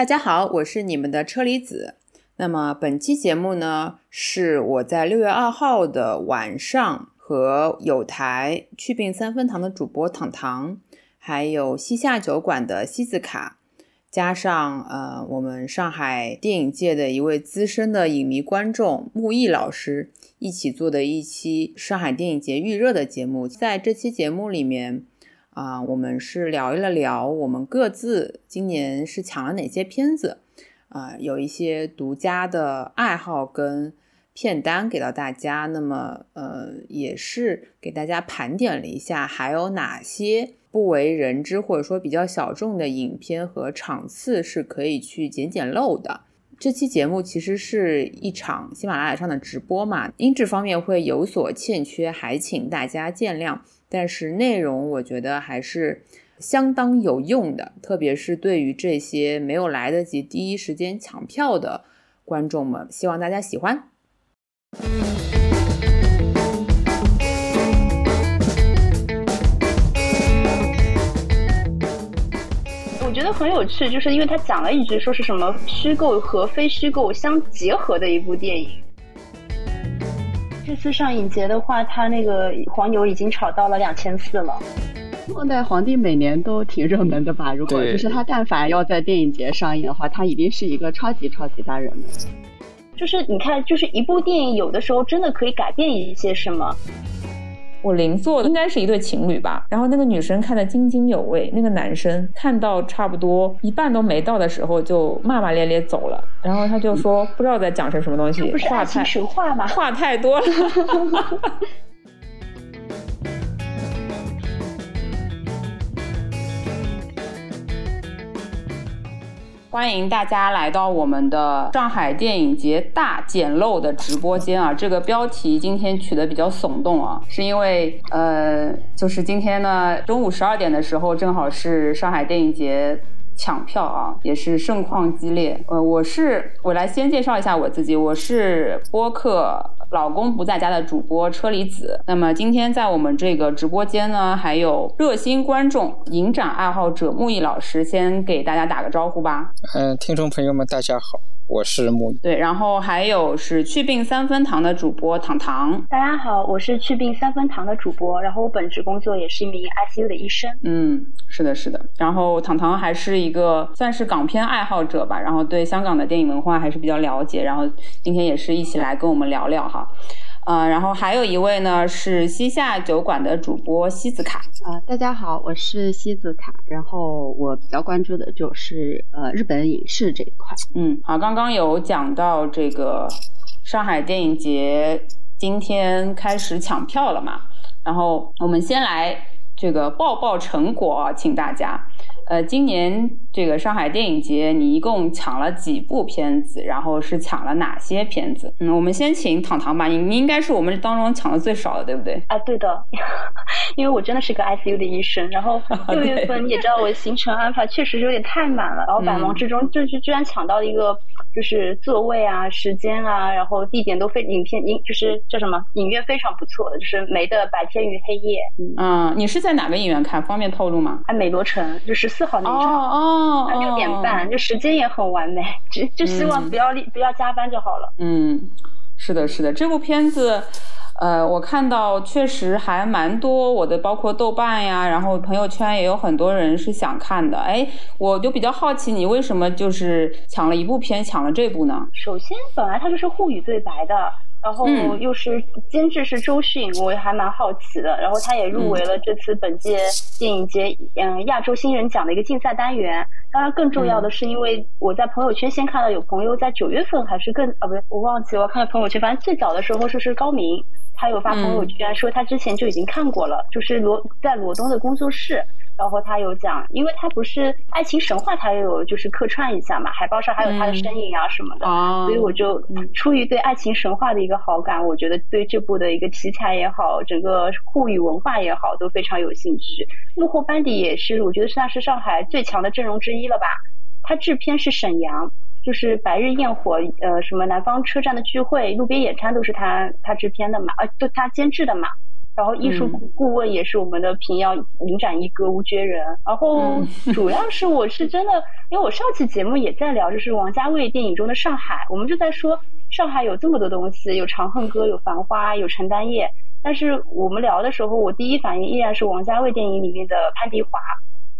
大家好，我是你们的车厘子。那么本期节目呢，是我在六月二号的晚上和有台去病三分堂的主播糖糖，还有西夏酒馆的西子卡，加上呃我们上海电影界的一位资深的影迷观众木易老师一起做的一期上海电影节预热的节目。在这期节目里面。啊，我们是聊一了聊我们各自今年是抢了哪些片子，啊，有一些独家的爱好跟片单给到大家。那么，呃，也是给大家盘点了一下，还有哪些不为人知或者说比较小众的影片和场次是可以去捡捡漏的。这期节目其实是一场喜马拉雅上的直播嘛，音质方面会有所欠缺，还请大家见谅。但是内容我觉得还是相当有用的，特别是对于这些没有来得及第一时间抢票的观众们，希望大家喜欢。我觉得很有趣，就是因为他讲了一句说是什么虚构和非虚构相结合的一部电影。这次上影节的话，它那个黄牛已经炒到了两千四了。末代皇帝每年都挺热门的吧？如果就是他但凡要在电影节上映的话，他一定是一个超级超级大热门。就是你看，就是一部电影有的时候真的可以改变一些什么。我邻座的应该是一对情侣吧，然后那个女生看得津津有味，那个男生看到差不多一半都没到的时候就骂骂咧咧走了，然后他就说不知道在讲些什么东西，话太神话吗？话太多了。欢迎大家来到我们的上海电影节大捡漏的直播间啊！这个标题今天取得比较耸动啊，是因为呃，就是今天呢中午十二点的时候，正好是上海电影节。抢票啊，也是盛况激烈。呃，我是我来先介绍一下我自己，我是播客老公不在家的主播车厘子。那么今天在我们这个直播间呢，还有热心观众、影展爱好者木易老师，先给大家打个招呼吧。嗯，听众朋友们，大家好。我是木对，然后还有是去病三分堂的主播糖糖。大家好，我是去病三分堂的主播，然后我本职工作也是一名 ICU 的医生。嗯，是的，是的。然后糖糖还是一个算是港片爱好者吧，然后对香港的电影文化还是比较了解。然后今天也是一起来跟我们聊聊哈。呃，然后还有一位呢是西夏酒馆的主播西子卡啊，大家好，我是西子卡，然后我比较关注的就是呃日本影视这一块。嗯，好，刚刚有讲到这个上海电影节今天开始抢票了嘛，然后我们先来这个报报成果，请大家。呃，今年这个上海电影节，你一共抢了几部片子？然后是抢了哪些片子？嗯，我们先请糖糖吧，你你应该是我们当中抢的最少的，对不对？啊，对的，因为我真的是个 ICU 的医生。然后 六月份你也知道，我行程安排确实有点太满了，然后百忙之中就是居然抢到了一个就是座位啊、时间啊，然后地点都非影片影就是叫什么影院非常不错的，就是梅的《白天与黑夜》。嗯，你是在哪个影院看？方便透露吗？啊，美罗城，就是。四号那场，哦哦，六点半，就时间也很完美，就就希望不要不要加班就好了。嗯，是的，是的，这部片子，呃，我看到确实还蛮多，我的包括豆瓣呀，然后朋友圈也有很多人是想看的。哎，我就比较好奇，你为什么就是抢了一部片，抢了这部呢？首先，本来它就是沪语对白的。然后又是监制是周迅，我也还蛮好奇的。然后他也入围了这次本届电影节嗯亚洲新人奖的一个竞赛单元。当然，更重要的是，因为我在朋友圈先看到有朋友在九月份还是更啊不对，我忘记我看到朋友圈，反正最早的时候说是高明，他有发朋友圈说他之前就已经看过了，就是罗在罗东的工作室。然后他有讲，因为他不是爱情神话，他也有就是客串一下嘛，海报上还有他的身影啊什么的，所以我就出于对爱情神话的一个好感，我觉得对这部的一个题材也好，整个沪语文化也好，都非常有兴趣。幕后班底也是，我觉得算是上海最强的阵容之一了吧。他制片是沈阳，就是《白日焰火》呃什么南方车站的聚会、路边野餐都是他他制片的嘛，呃，都他监制的嘛。然后艺术顾问也是我们的平遥影展一哥吴觉人。然后 主要是我是真的，因为我上期节目也在聊，就是王家卫电影中的上海，我们就在说上海有这么多东西，有《长恨歌》，有《繁花》，有陈丹叶。但是我们聊的时候，我第一反应依然是王家卫电影里面的潘迪华。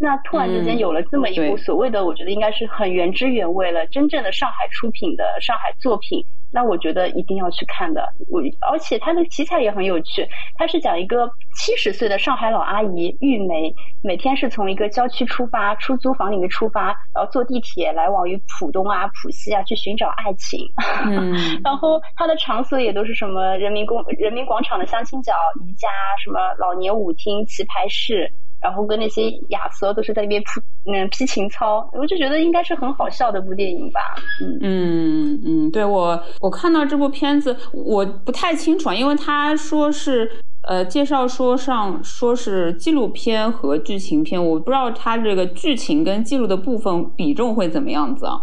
那突然之间有了这么一部所谓的，我觉得应该是很原汁原味了，真正的上海出品的上海作品，那我觉得一定要去看的。我而且它的题材也很有趣，它是讲一个七十岁的上海老阿姨玉梅，每天是从一个郊区出发，出租房里面出发，然后坐地铁来往于浦东啊、浦西啊，去寻找爱情。嗯，然后它的场所也都是什么人民公人民广场的相亲角、宜家，什么老年舞厅、棋牌室。然后跟那些亚瑟都是在那边劈嗯批情操，我就觉得应该是很好笑的部电影吧。嗯嗯嗯，对我我看到这部片子我不太清楚啊，因为他说是呃介绍说上说是纪录片和剧情片，我不知道他这个剧情跟记录的部分比重会怎么样子啊。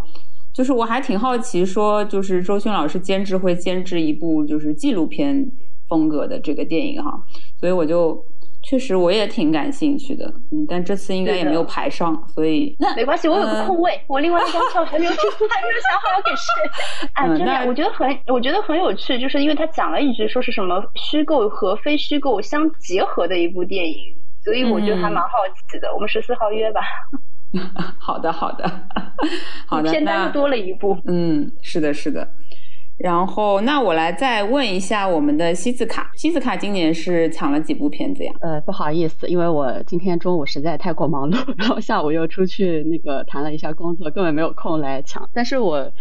就是我还挺好奇，说就是周迅老师监制会监制一部就是纪录片风格的这个电影哈，所以我就。确实，我也挺感兴趣的，嗯，但这次应该也没有排上，所以那没关系，我有个空位，我另外一张票还没有，还没有想好要给谁。哎，真的，我觉得很，我觉得很有趣，就是因为他讲了一句，说是什么虚构和非虚构相结合的一部电影，所以我觉得还蛮好奇的。我们十四号约吧。好的，好的，好的，片单又多了一部。嗯，是的，是的。然后，那我来再问一下我们的西子卡，西子卡今年是抢了几部片子呀？呃，不好意思，因为我今天中午实在太过忙碌，然后下午又出去那个谈了一下工作，根本没有空来抢。但是我。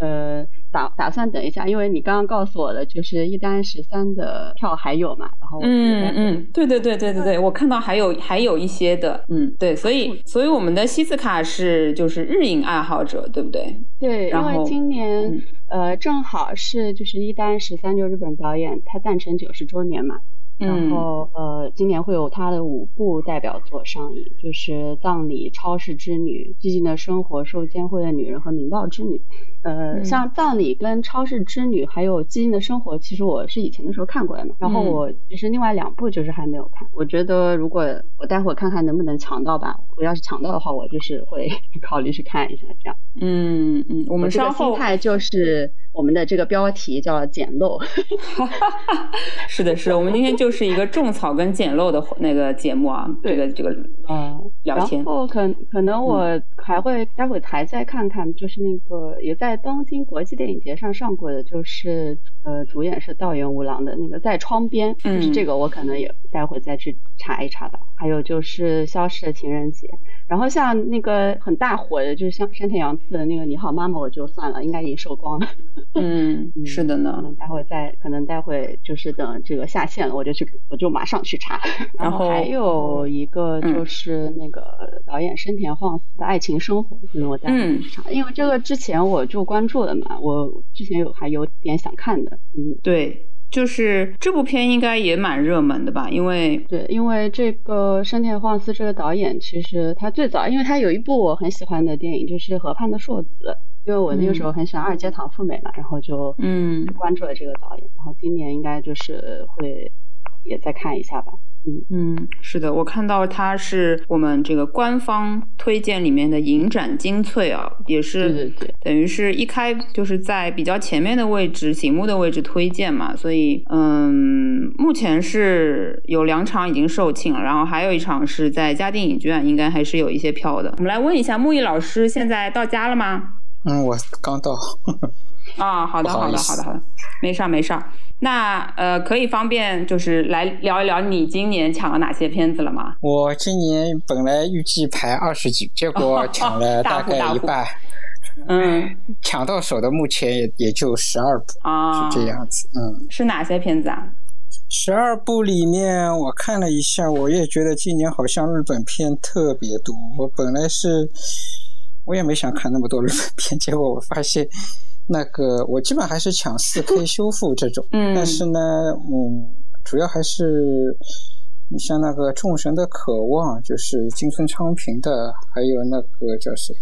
呃，打打算等一下，因为你刚刚告诉我的就是一单十三的票还有嘛，然后嗯嗯，对对对对对对，我看到还有还有一些的，嗯对，所以所以我们的西斯卡是就是日影爱好者，对不对？对，因为今年呃正好是就是一单十三就日本导演他诞辰九十周年嘛。然后呃，今年会有他的五部代表作上映，就是《葬礼》《超市之女》《寂静的生活》《受监会的女人》和《明报之女》。呃，像《葬礼》跟《超市之女》还有《寂静的生活》，其实我是以前的时候看过的嘛。然后我其实另外两部就是还没有看。我觉得如果我待会看看能不能抢到吧，我要是抢到的话，我就是会 考虑去看一下这样。嗯嗯，我们稍后心态就是我们的这个标题叫简陋。是的，是的，我们今天就。就是一个种草跟捡漏的那个节目啊，这个这个嗯聊天。然后可可能我还会待会还再看看，就是那个也在东京国际电影节上上过的，就是呃主演是道元无郎的那个在窗边，就是这个我可能也待会再去查一查吧。还有就是消失的情人节。然后像那个很大火的，就是像山田洋次的那个你好妈妈，我就算了，应该已经售光了。嗯，是的呢。待会再可能待会就是等这个下线了，我就去我就马上去查。然后还有一个就是那个导演深田晃司的爱情生活，可能我待会去查，因为这个之前我就关注了嘛，我之前有还有点想看的。嗯，对。就是这部片应该也蛮热门的吧？因为对，因为这个山田晃司这个导演，其实他最早，因为他有一部我很喜欢的电影，就是《河畔的硕子》，因为我那个时候很喜欢二阶堂富美嘛，然后就嗯关注了这个导演，然后今年应该就是会也再看一下吧。嗯嗯是的，我看到它是我们这个官方推荐里面的影展精粹啊，也是对对对，等于是一开就是在比较前面的位置，醒目的位置推荐嘛，所以嗯，目前是有两场已经售罄了，然后还有一场是在嘉定影剧院，应该还是有一些票的。我们来问一下木易老师，现在到家了吗？嗯，我刚到。啊，好的，好的，好的，好的，没事儿，没事儿。那呃，可以方便就是来聊一聊你今年抢了哪些片子了吗？我今年本来预计排二十几，结果 抢了大概一半。嗯，抢到手的目前也也就十二部啊，是这样子。嗯，是哪些片子啊？十二部里面我看了一下，我也觉得今年好像日本片特别多。我本来是我也没想看那么多日本片，结果我发现。那个我基本还是抢四 K 修复这种，但是呢，嗯，主要还是你像那个《众神的渴望》，就是金村昌平的，还有那个叫是，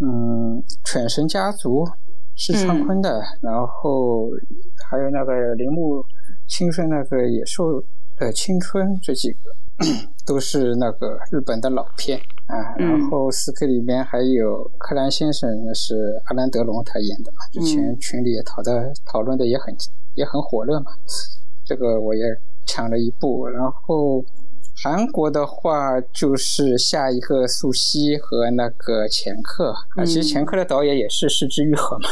嗯，《犬神家族》是仓坤的，然后还有那个铃木清顺那个《野兽的青春这几个都是那个日本的老片啊。然后四 K 里面还有柯南先生，那是阿兰德龙他演的嘛，之前群里也讨的讨论的也很也很火热嘛。这个我也抢了一部，然后。韩国的话就是下一个素汐和那个前客啊，其实前客的导演也是失之愈合嘛。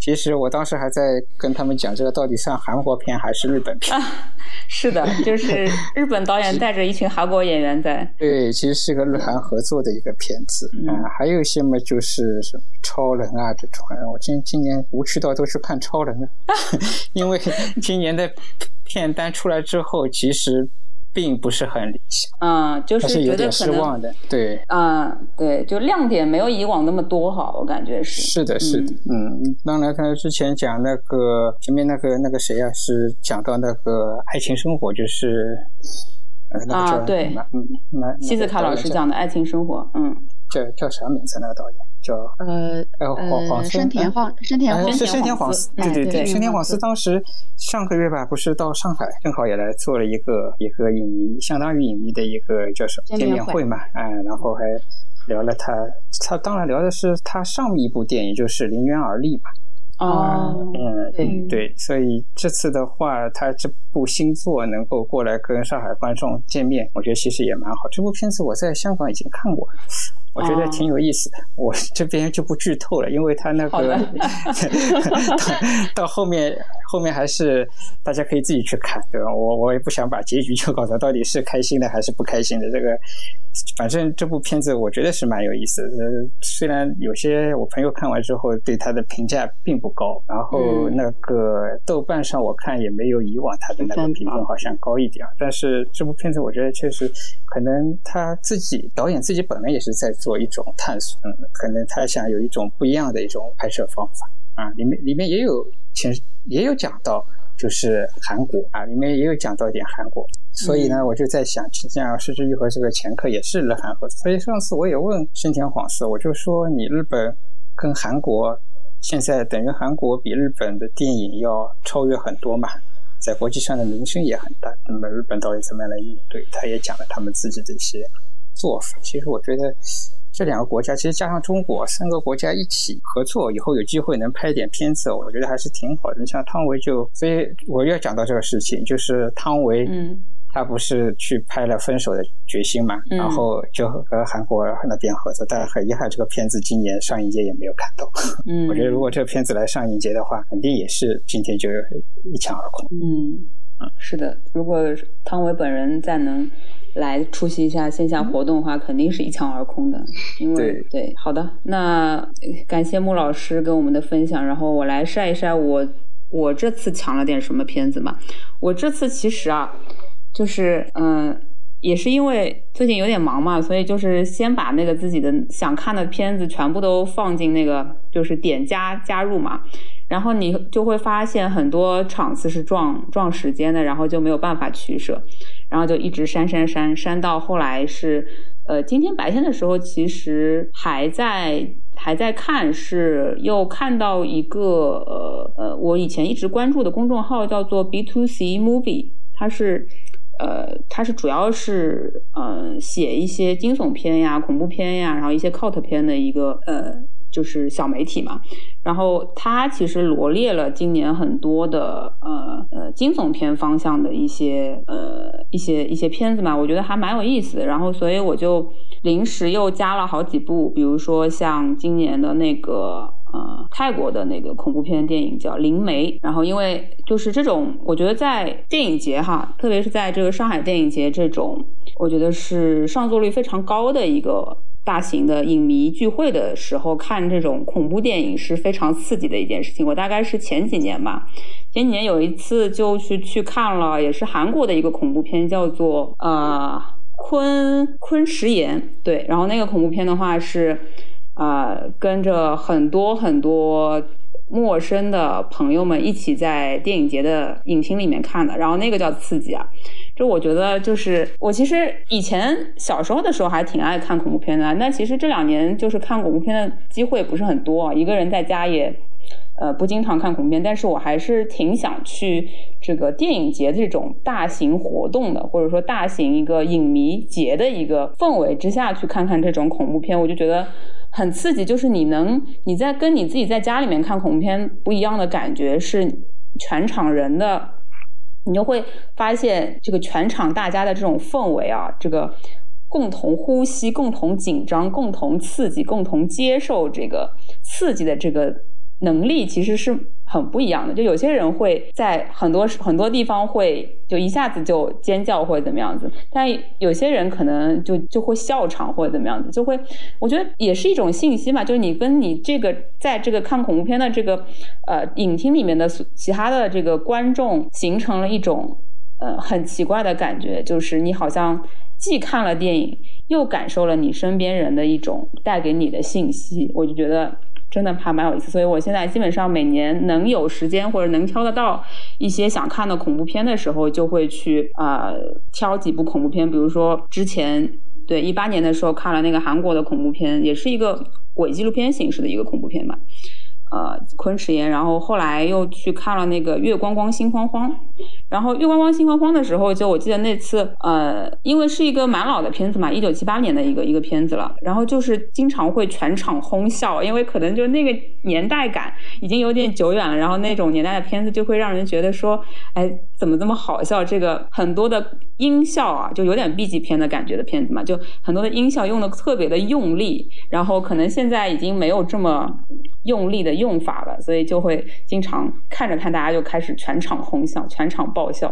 其实我当时还在跟他们讲，这个到底算韩国片还是日本片？是的，就是日本导演 带着一群韩国演员在。对，其实是个日韩合作的一个片子啊。还有一些嘛，就是什么超人啊这种。我今今年无趣到都去看超人了，因为今年的片单出来之后，其实。并不是很理想，嗯，就是有点失望的，对，嗯，对，就亮点没有以往那么多哈，我感觉是，是的，是的，嗯，当然，他之前讲那个前面那个那个谁啊，是讲到那个爱情生活，就是啊，对，嗯，西斯卡老师讲的爱情生活，嗯，叫叫啥名字那个导演？叫呃呃，黄生田黄生田黄是深田黄司，对对对，生田晃司当时上个月吧，不是到上海，正好也来做了一个一个影迷，相当于影迷的一个叫什么见面会嘛，哎，然后还聊了他，他当然聊的是他上一部电影，就是《临渊而立》嘛。哦，嗯，对对，所以这次的话，他这部新作能够过来跟上海观众见面，我觉得其实也蛮好。这部片子我在香港已经看过了。我觉得挺有意思的，我这边就不剧透了，因为他那个 到后面后面还是大家可以自己去看，对吧？我我也不想把结局就搞得到底是开心的还是不开心的。这个反正这部片子我觉得是蛮有意思的，虽然有些我朋友看完之后对他的评价并不高，然后那个豆瓣上我看也没有以往他的那个评分好像高一点，但是这部片子我觉得确实可能他自己导演自己本来也是在。做一种探索，嗯，可能他想有一种不一样的一种拍摄方法。啊，里面里面也有其实也有讲到，就是韩国啊，里面也有讲到一点韩国，所以呢，我就在想，实际上《失之愈合》这个前客也是日韩合作，所以上次我也问深田晃司，我就说你日本跟韩国现在等于韩国比日本的电影要超越很多嘛，在国际上的名声也很大，那么日本到底怎么样来应对？他也讲了他们自己的一些做法，其实我觉得。这两个国家其实加上中国三个国家一起合作，以后有机会能拍点片子，我觉得还是挺好的。你像汤唯就，所以我要讲到这个事情，就是汤唯，嗯，他不是去拍了《分手的决心》嘛，然后就和韩国那边合作，但很遗憾，这个片子今年上映节也没有看到。嗯，我觉得如果这个片子来上映节的话，肯定也是今天就一抢而空。嗯，是的，如果汤唯本人再能。来出席一下线下活动的话，肯定是一抢而空的。因为对，好的，那感谢穆老师跟我们的分享。然后我来晒一晒我我这次抢了点什么片子嘛。我这次其实啊，就是嗯，也是因为最近有点忙嘛，所以就是先把那个自己的想看的片子全部都放进那个就是点加加入嘛。然后你就会发现很多场次是撞撞时间的，然后就没有办法取舍。然后就一直删删删删到后来是，呃，今天白天的时候其实还在还在看，是又看到一个呃呃，我以前一直关注的公众号叫做 B to C Movie，它是呃它是主要是呃写一些惊悚片呀、恐怖片呀，然后一些 cult 片的一个呃。就是小媒体嘛，然后他其实罗列了今年很多的呃呃惊悚片方向的一些呃一些一些片子嘛，我觉得还蛮有意思。然后所以我就临时又加了好几部，比如说像今年的那个呃泰国的那个恐怖片电影叫《灵媒》。然后因为就是这种，我觉得在电影节哈，特别是在这个上海电影节这种，我觉得是上座率非常高的一个。大型的影迷聚会的时候看这种恐怖电影是非常刺激的一件事情。我大概是前几年吧，前几年有一次就去去看了，也是韩国的一个恐怖片，叫做呃昆昆池岩。对，然后那个恐怖片的话是呃跟着很多很多陌生的朋友们一起在电影节的影厅里面看的，然后那个叫刺激啊。就我觉得，就是我其实以前小时候的时候还挺爱看恐怖片的，那其实这两年就是看恐怖片的机会不是很多，一个人在家也，呃不经常看恐怖片，但是我还是挺想去这个电影节这种大型活动的，或者说大型一个影迷节的一个氛围之下去看看这种恐怖片，我就觉得很刺激。就是你能你在跟你自己在家里面看恐怖片不一样的感觉，是全场人的，你就会发现这个全场大家的这种氛围啊，这个。共同呼吸，共同紧张，共同刺激，共同接受这个刺激的这个能力，其实是很不一样的。就有些人会在很多很多地方会就一下子就尖叫或者怎么样子，但有些人可能就就会笑场或者怎么样子，就会我觉得也是一种信息嘛。就是你跟你这个在这个看恐怖片的这个呃影厅里面的其他的这个观众形成了一种呃很奇怪的感觉，就是你好像。既看了电影，又感受了你身边人的一种带给你的信息，我就觉得真的还蛮有意思。所以我现在基本上每年能有时间或者能挑得到一些想看的恐怖片的时候，就会去啊挑几部恐怖片。比如说之前对一八年的时候看了那个韩国的恐怖片，也是一个伪纪录片形式的一个恐怖片吧。呃，昆池岩，然后后来又去看了那个《月光光心慌慌》，然后《月光光心慌慌》的时候，就我记得那次，呃，因为是一个蛮老的片子嘛，一九七八年的一个一个片子了，然后就是经常会全场哄笑，因为可能就那个年代感已经有点久远了，然后那种年代的片子就会让人觉得说，哎，怎么这么好笑？这个很多的音效啊，就有点 B 级片的感觉的片子嘛，就很多的音效用的特别的用力，然后可能现在已经没有这么用力的。用法了，所以就会经常看着看，大家就开始全场哄笑，全场爆笑，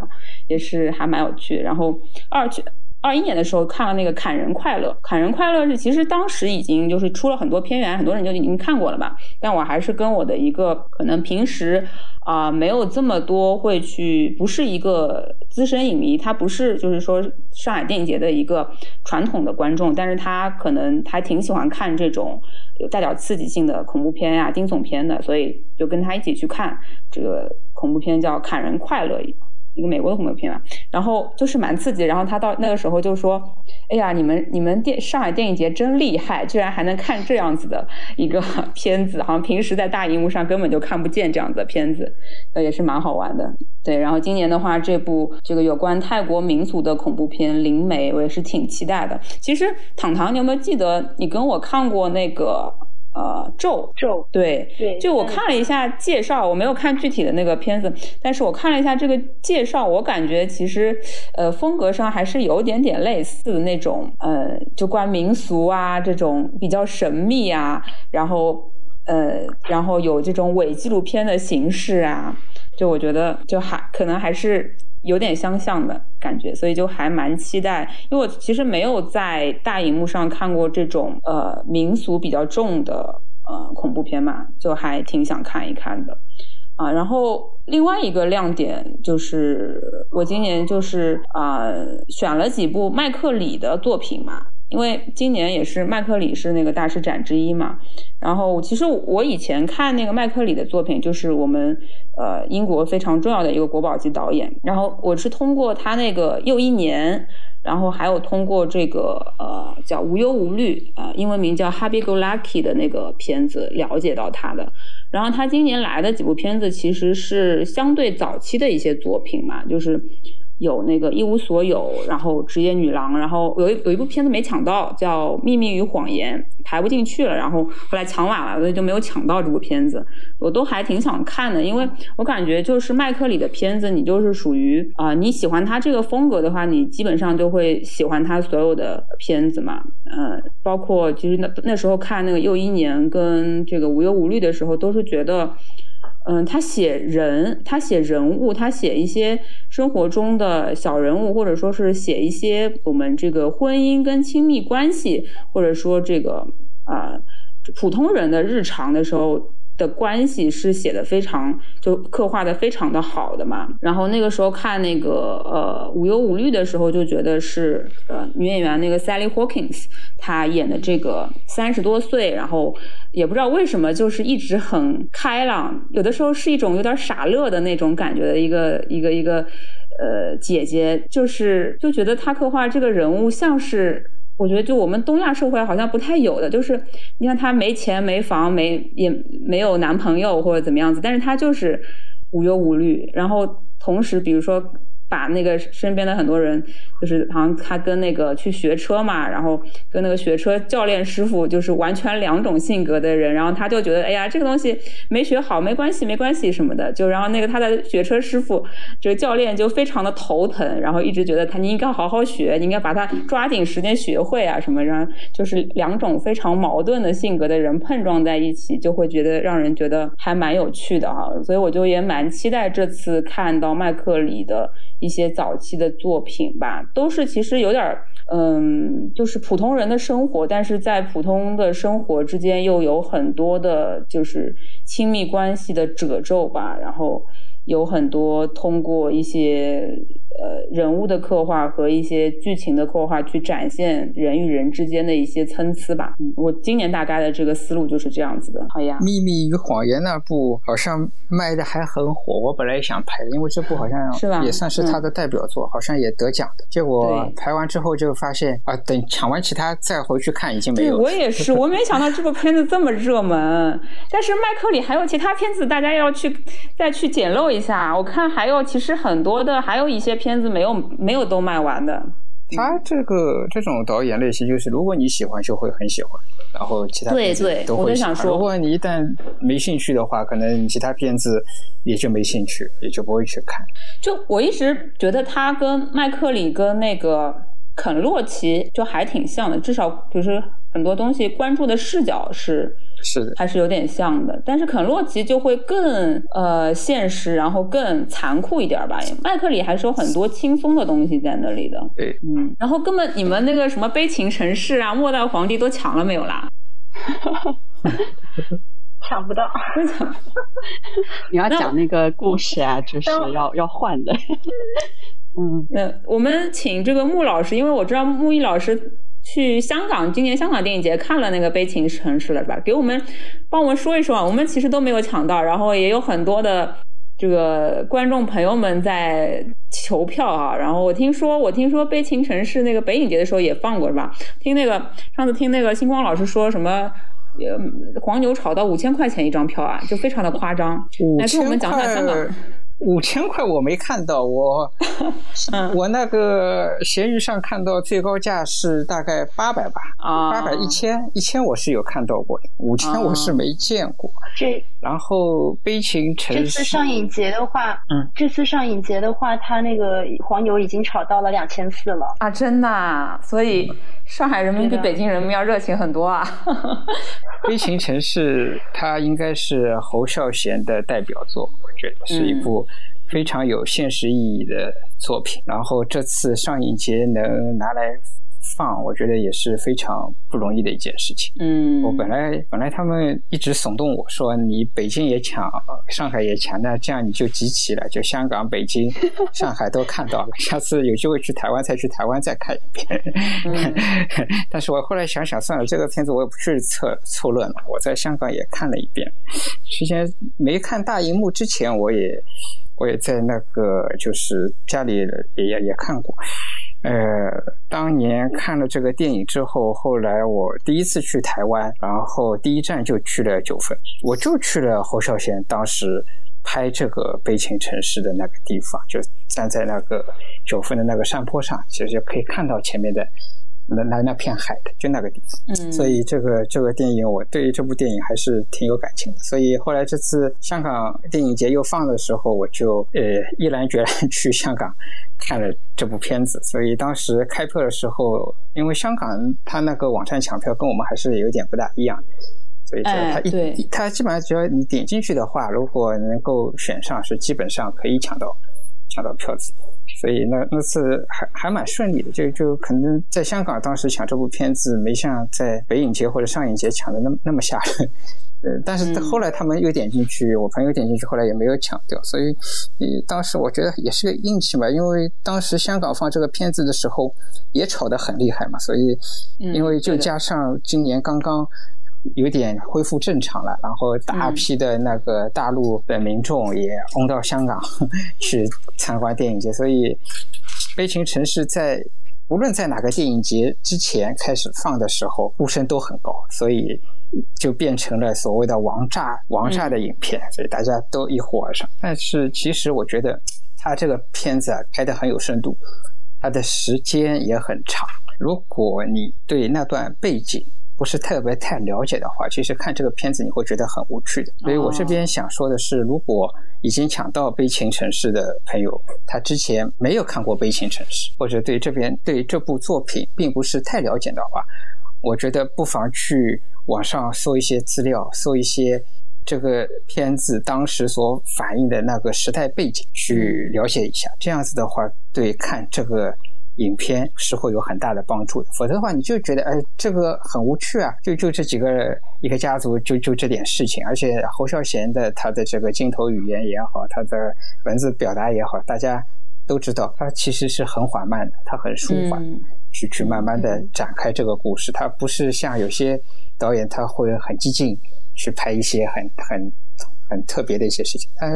也是还蛮有趣。然后二去二一年的时候看了那个《砍人快乐》，《砍人快乐》是其实当时已经就是出了很多片源，很多人就已经看过了吧。但我还是跟我的一个可能平时啊没有这么多会去，不是一个资深影迷，他不是就是说上海电影节的一个传统的观众，但是他可能还挺喜欢看这种。有带点刺激性的恐怖片呀、惊悚片的，所以就跟他一起去看这个恐怖片，叫《砍人快乐》。一个美国的恐怖片嘛，然后就是蛮刺激。然后他到那个时候就说：“哎呀，你们你们电上海电影节真厉害，居然还能看这样子的一个 片子，好像平时在大荧幕上根本就看不见这样子的片子，呃，也是蛮好玩的。对，然后今年的话，这部这个有关泰国民俗的恐怖片《灵媒》，我也是挺期待的。其实糖糖，你有没有记得你跟我看过那个？”呃，咒咒，对对，就我看了一下介绍，我没有看具体的那个片子，但是我看了一下这个介绍，我感觉其实呃风格上还是有点点类似的那种，呃，就关民俗啊这种比较神秘啊，然后呃，然后有这种伪纪录片的形式啊，就我觉得就还可能还是。有点相像的感觉，所以就还蛮期待。因为我其实没有在大荧幕上看过这种呃民俗比较重的呃恐怖片嘛，就还挺想看一看的啊。然后另外一个亮点就是我今年就是啊选了几部麦克里的作品嘛。因为今年也是麦克里是那个大师展之一嘛，然后其实我以前看那个麦克里的作品，就是我们呃英国非常重要的一个国宝级导演，然后我是通过他那个又一年，然后还有通过这个呃叫无忧无虑啊，英文名叫 Happy Go Lucky 的那个片子了解到他的，然后他今年来的几部片子其实是相对早期的一些作品嘛，就是。有那个一无所有，然后职业女郎，然后有一有一部片子没抢到，叫《秘密与谎言》，排不进去了，然后后来抢晚了，所以就没有抢到这部片子。我都还挺想看的，因为我感觉就是麦克里的片子，你就是属于啊，你喜欢他这个风格的话，你基本上就会喜欢他所有的片子嘛。嗯，包括其实那那时候看那个又一年跟这个无忧无虑的时候，都是觉得。嗯，他写人，他写人物，他写一些生活中的小人物，或者说是写一些我们这个婚姻跟亲密关系，或者说这个啊普通人的日常的时候。的关系是写的非常就刻画的非常的好的嘛，然后那个时候看那个呃无忧无虑的时候就觉得是呃女演员那个 Sally Hawkins 她演的这个三十多岁，然后也不知道为什么就是一直很开朗，有的时候是一种有点傻乐的那种感觉的一个一个一个呃姐姐，就是就觉得她刻画这个人物像是。我觉得就我们东亚社会好像不太有的，就是你看她没钱没房没也没有男朋友或者怎么样子，但是她就是无忧无虑，然后同时比如说。把那个身边的很多人，就是好像他跟那个去学车嘛，然后跟那个学车教练师傅就是完全两种性格的人，然后他就觉得哎呀这个东西没学好没关系没关系什么的，就然后那个他的学车师傅这个教练就非常的头疼，然后一直觉得他你应该好好学，你应该把它抓紧时间学会啊什么，然后就是两种非常矛盾的性格的人碰撞在一起，就会觉得让人觉得还蛮有趣的哈，所以我就也蛮期待这次看到麦克里的。一些早期的作品吧，都是其实有点儿，嗯，就是普通人的生活，但是在普通的生活之间又有很多的，就是亲密关系的褶皱吧，然后有很多通过一些。呃，人物的刻画和一些剧情的刻画，去展现人与人之间的一些参差吧。嗯，我今年大概的这个思路就是这样子的。好呀，《秘密与谎言》那部好像卖的还很火，我本来也想拍，因为这部好像是吧，也算是他的代表作，好像也得奖的。结果拍完之后就发现啊，等抢完其他再回去看已经没有。我也是，我没想到这部片子这么热门。但是麦克里还有其他片子，大家要去再去捡漏一下。我看还有其实很多的，还有一些。片子没有没有都卖完的。他这个这种导演类型，就是如果你喜欢，就会很喜欢，然后其他对对都会想说，如果你一旦没兴趣的话，可能其他片子也就没兴趣，也就不会去看。就我一直觉得他跟麦克里跟那个肯洛奇就还挺像的，至少就是很多东西关注的视角是。是的，还是有点像的，但是肯洛奇就会更呃现实，然后更残酷一点吧。麦克里还是有很多轻松的东西在那里的。对，嗯，然后根本你们那个什么悲情城市啊、末代皇帝都抢了没有啦？抢不到，你要讲那个故事啊，就是要要换的。嗯，那我们请这个穆老师，因为我知道穆易老师。去香港，今年香港电影节看了那个《悲情城市》了，是吧？给我们帮我们说一说啊，我们其实都没有抢到，然后也有很多的这个观众朋友们在求票啊。然后我听说，我听说《悲情城市》那个北影节的时候也放过，是吧？听那个上次听那个星光老师说什么，呃，黄牛炒到五千块钱一张票啊，就非常的夸张。来跟我们讲讲香港。五千块我没看到，我 我那个闲鱼上看到最高价是大概八百吧，八百一千一千我是有看到过的，五千我是没见过。这然后悲情城市这次上影节的话，嗯，这次上影节的话，它那个黄牛已经炒到了两千四了啊！真的，所以上海人民比北京人民要热情很多啊。悲情城市它应该是侯孝贤的代表作，我觉得是一部。非常有现实意义的作品，然后这次上影节能拿来。放，我觉得也是非常不容易的一件事情。嗯，我本来本来他们一直耸动我说，你北京也抢，上海也抢，那这样你就集齐了，就香港、北京、上海都看到了。下次有机会去台湾，再去台湾再看一遍。但是我后来想想，算了，这个片子我也不去凑凑热闹。我在香港也看了一遍，之前没看大荧幕之前，我也我也在那个就是家里也也也看过。呃，当年看了这个电影之后，后来我第一次去台湾，然后第一站就去了九份，我就去了侯孝贤当时拍这个悲情城市的那个地方，就站在那个九份的那个山坡上，其实可以看到前面的。那那那片海的，就那个地方，嗯，所以这个这个电影，我对于这部电影还是挺有感情的。所以后来这次香港电影节又放的时候，我就呃毅然决然去香港看了这部片子。所以当时开票的时候，因为香港它那个网站抢票跟我们还是有点不大一样，所以就它一它基本上只要你点进去的话，如果能够选上，是基本上可以抢到抢到票子。所以那那次还还蛮顺利的，就就可能在香港当时抢这部片子没像在北影节或者上影节抢的那么那么吓人，呃，但是后来他们又点进去，我朋友点进去，后来也没有抢掉，所以当时我觉得也是个运气吧，因为当时香港放这个片子的时候也炒得很厉害嘛，所以因为就加上今年刚刚。有点恢复正常了，然后大批的那个大陆的民众也冲到香港 去参观电影节，所以《悲情城市》在无论在哪个电影节之前开始放的时候，呼声都很高，所以就变成了所谓的“王炸”王炸的影片，所以大家都一哄而上。但是其实我觉得他这个片子啊拍的很有深度，他的时间也很长。如果你对那段背景，不是特别太了解的话，其实看这个片子你会觉得很无趣的。所以我这边想说的是，如果已经抢到《悲情城市》的朋友，他之前没有看过《悲情城市》，或者对这边对这部作品并不是太了解的话，我觉得不妨去网上搜一些资料，搜一些这个片子当时所反映的那个时代背景，去了解一下。这样子的话，对看这个。影片是会有很大的帮助的，否则的话，你就觉得哎，这个很无趣啊，就就这几个一个家族，就就这点事情，而且侯孝贤的他的这个镜头语言也好，他的文字表达也好，大家都知道，他其实是很缓慢的，他很舒缓，去去慢慢的展开这个故事，他不是像有些导演他会很激进去拍一些很很很特别的一些事情，他。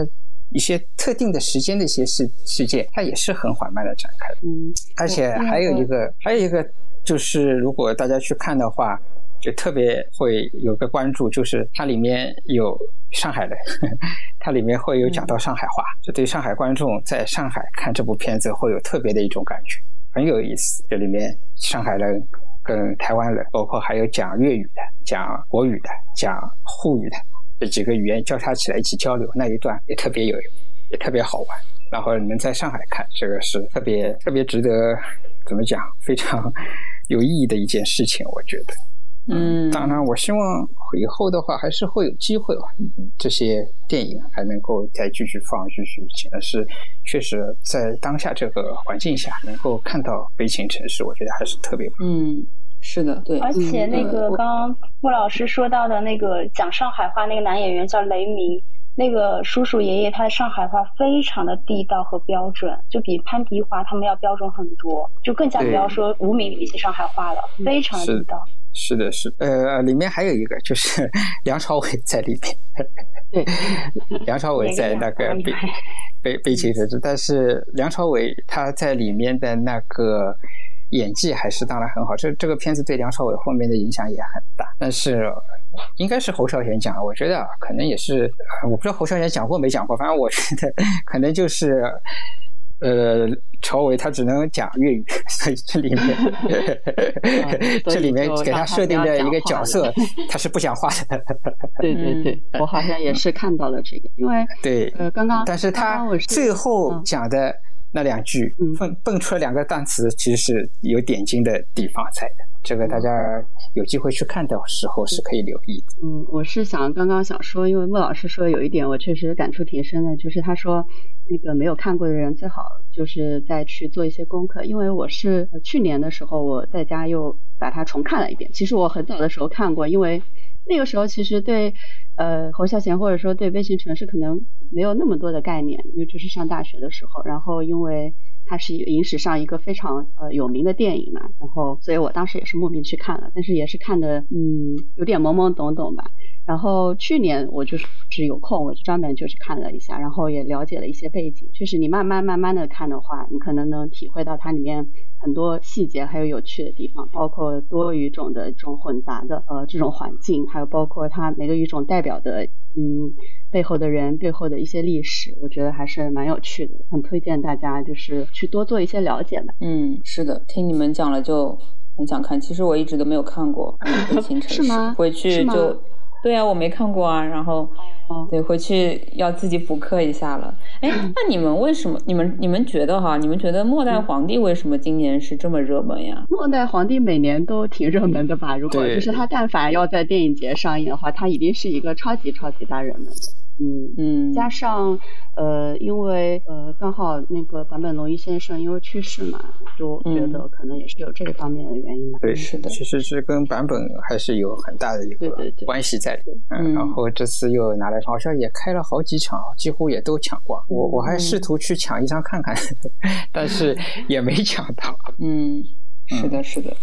一些特定的时间的一些事事件，它也是很缓慢的展开。嗯，而且还有一个，还有一个就是，如果大家去看的话，就特别会有个关注，就是它里面有上海人，它里面会有讲到上海话，就对上海观众在上海看这部片子会有特别的一种感觉，很有意思。这里面上海人跟台湾人，包括还有讲粤语的、讲国语的、讲沪语的。这几个语言交叉起来一起交流那一段也特别有，也特别好玩。然后能在上海看，这个是特别特别值得怎么讲，非常 有意义的一件事情，我觉得。嗯，当然，我希望以后的话还是会有机会吧，这些电影还能够再继续放，继续但是确实在当下这个环境下，能够看到《悲情城市》，我觉得还是特别嗯。是的，对，而且那个刚刚莫老师说到的那个讲上海话那个男演员叫雷鸣，那个叔叔爷爷他的上海话非常的地道和标准，就比潘迪华他们要标准很多，就更加不要说吴敏一些上海话了，非常地道。是的，是呃，里面还有一个就是 梁朝伟在里面，对，梁朝伟在那个悲悲悲情城市，但是梁朝伟他在里面的那个。演技还是当然很好，这这个片子对梁朝伟后面的影响也很大。但是应该是侯孝贤讲，我觉得可能也是，我不知道侯孝贤讲过没讲过，反正我觉得可能就是，呃，朝伟他只能讲粤语，所以这里面 这里面给他设定的一个角色，他是不讲话的。对对对，我好像也是看到了这个，因为对，呃，刚刚但是他最后讲的。那两句蹦蹦出了两个单词，其实是有点睛的地方在的。这个大家有机会去看的时候是可以留意的。嗯，我是想刚刚想说，因为莫老师说有一点，我确实感触挺深的，就是他说那个没有看过的人最好就是再去做一些功课。因为我是去年的时候我在家又把它重看了一遍。其实我很早的时候看过，因为那个时候其实对。呃，侯孝贤或者说对微型城市可能没有那么多的概念，因为这是上大学的时候。然后因为它是影史上一个非常呃有名的电影嘛，然后所以我当时也是慕名去看了，但是也是看的嗯有点懵懵懂懂吧。然后去年我就是有空，我就专门就是看了一下，然后也了解了一些背景。就是你慢慢慢慢的看的话，你可能能体会到它里面很多细节还有有趣的地方，包括多语种的这种混杂的呃这种环境，还有包括它每个语种代。表的嗯背后的人背后的一些历史，我觉得还是蛮有趣的，很推荐大家就是去多做一些了解吧。嗯，是的，听你们讲了就很想看。其实我一直都没有看过《悲情城市》，回去就对啊，我没看过啊，然后。对，回去要自己补课一下了。哎，那你们为什么？你们你们觉得哈？你们觉得《末代皇帝》为什么今年是这么热门呀？《末代皇帝》每年都挺热门的吧？如果就是他但凡要在电影节上映的话，他一定是一个超级超级大热门的。嗯嗯，加上呃，因为呃，刚好那个坂本龙一先生因为去世嘛，就觉得可能也是有这个方面的原因吧。对，是的，其实是跟坂本还是有很大的一个关系在里。嗯，然后这次又拿来，好像也开了好几场，几乎也都抢光。我我还试图去抢一张看看，但是也没抢到。嗯，是的，是的。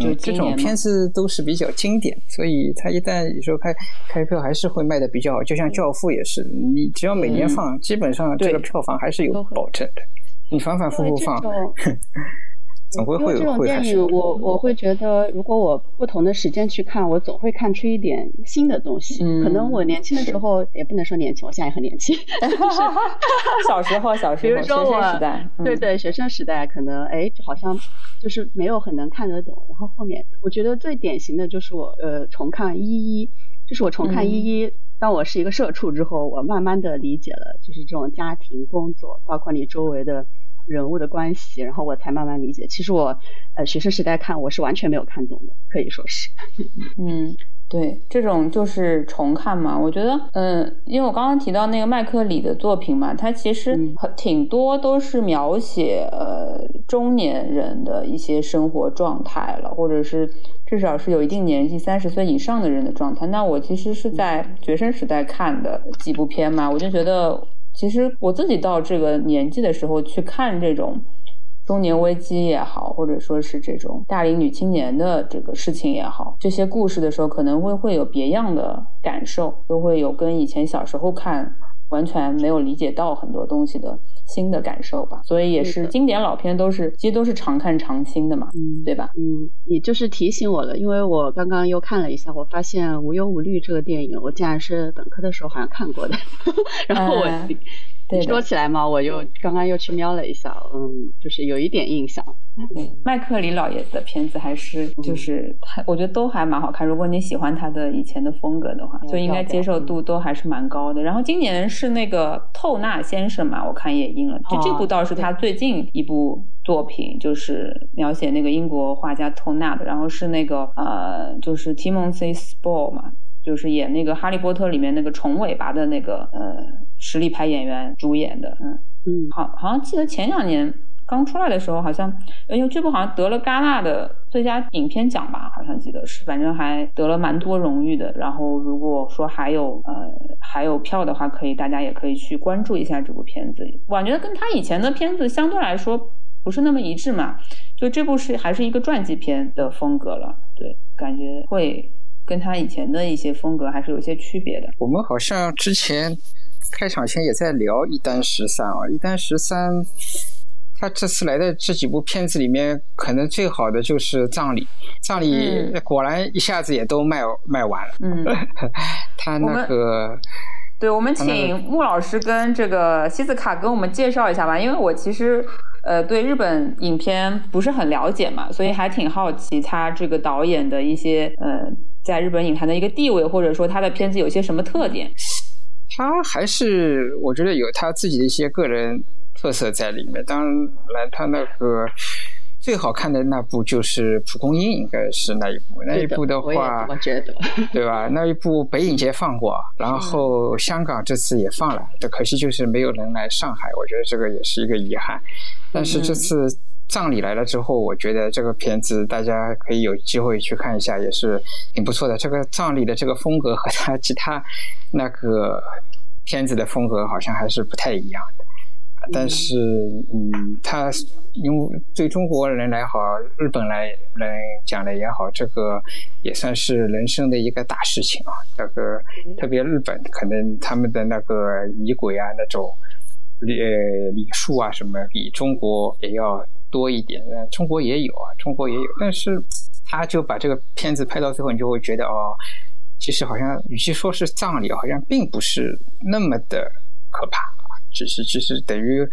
就这种片子都是比较经典，所以它一旦有时候开开票还是会卖的比较好。就像《教父》也是，你只要每年放，基本上这个票房还是有保证的。你反反复复放，总会会这种电影，我我会觉得，如果我不同的时间去看，我总会看出一点新的东西。嗯，可能我年轻的时候也不能说年轻，我现在也很年轻。小时候，小时候，比如说我，对对，学生时代可能哎，好像就是没有很能看得懂。然后后面，我觉得最典型的就是我呃重看一一，就是我重看一一。当我是一个社畜之后，我慢慢的理解了，就是这种家庭、工作，包括你周围的。人物的关系，然后我才慢慢理解。其实我呃学生时代看我是完全没有看懂的，可以说是。嗯，对，这种就是重看嘛。我觉得，嗯，因为我刚刚提到那个麦克里的作品嘛，他其实很挺多都是描写呃中年人的一些生活状态了，或者是至少是有一定年纪三十岁以上的人的状态。那我其实是在学生时代看的几部片嘛，我就觉得。其实我自己到这个年纪的时候去看这种中年危机也好，或者说是这种大龄女青年的这个事情也好，这些故事的时候，可能会会有别样的感受，都会有跟以前小时候看。完全没有理解到很多东西的新的感受吧，所以也是经典老片都是其实都是常看常新的嘛，嗯，对吧？嗯，也就是提醒我了，因为我刚刚又看了一下，我发现《无忧无虑》这个电影，我竟然是本科的时候好像看过的，然后我。说起来嘛，我又刚刚又去瞄了一下，嗯，就是有一点印象。麦克里老爷子的片子还是就是他，我觉得都还蛮好看。如果你喜欢他的以前的风格的话，就应该接受度都还是蛮高的。然后今年是那个透纳先生嘛，我看也印了。就这部倒是他最近一部作品，就是描写那个英国画家透纳的。然后是那个呃，就是 Timothy Spall 嘛。就是演那个《哈利波特》里面那个虫尾巴的那个呃实力派演员主演的，嗯嗯，好，好像记得前两年刚出来的时候，好像因为这部好像得了戛纳的最佳影片奖吧，好像记得是，反正还得了蛮多荣誉的。然后如果说还有呃还有票的话，可以大家也可以去关注一下这部片子。我觉得跟他以前的片子相对来说不是那么一致嘛，就这部是还是一个传记片的风格了，对，感觉会。跟他以前的一些风格还是有一些区别的。我们好像之前开场前也在聊一单十三啊，一单十三，他这次来的这几部片子里面，可能最好的就是葬礼，葬礼果然一下子也都卖卖完了。嗯，他那个，对，我们请穆老师跟这个西子卡跟我们介绍一下吧，因为我其实。呃，对日本影片不是很了解嘛，所以还挺好奇他这个导演的一些呃，在日本影坛的一个地位，或者说他的片子有些什么特点。他还是我觉得有他自己的一些个人特色在里面。当然，他那个。最好看的那部就是《蒲公英》，应该是那一部。那一部的话，我觉得，对吧？那一部北影节放过，然后香港这次也放了，可惜就是没有人来上海。我觉得这个也是一个遗憾。但是这次葬礼来了之后，我觉得这个片子大家可以有机会去看一下，也是挺不错的。这个葬礼的这个风格和他其他那个片子的风格好像还是不太一样的。但是，嗯，他因为对中国人来好，日本来人讲的也好，这个也算是人生的一个大事情啊。那个特别日本，可能他们的那个仪轨啊，那种呃礼数啊什么，比中国也要多一点。中国也有啊，中国也有，但是他就把这个片子拍到最后，你就会觉得哦，其实好像与其说是葬礼，好像并不是那么的可怕。只是，只是等于，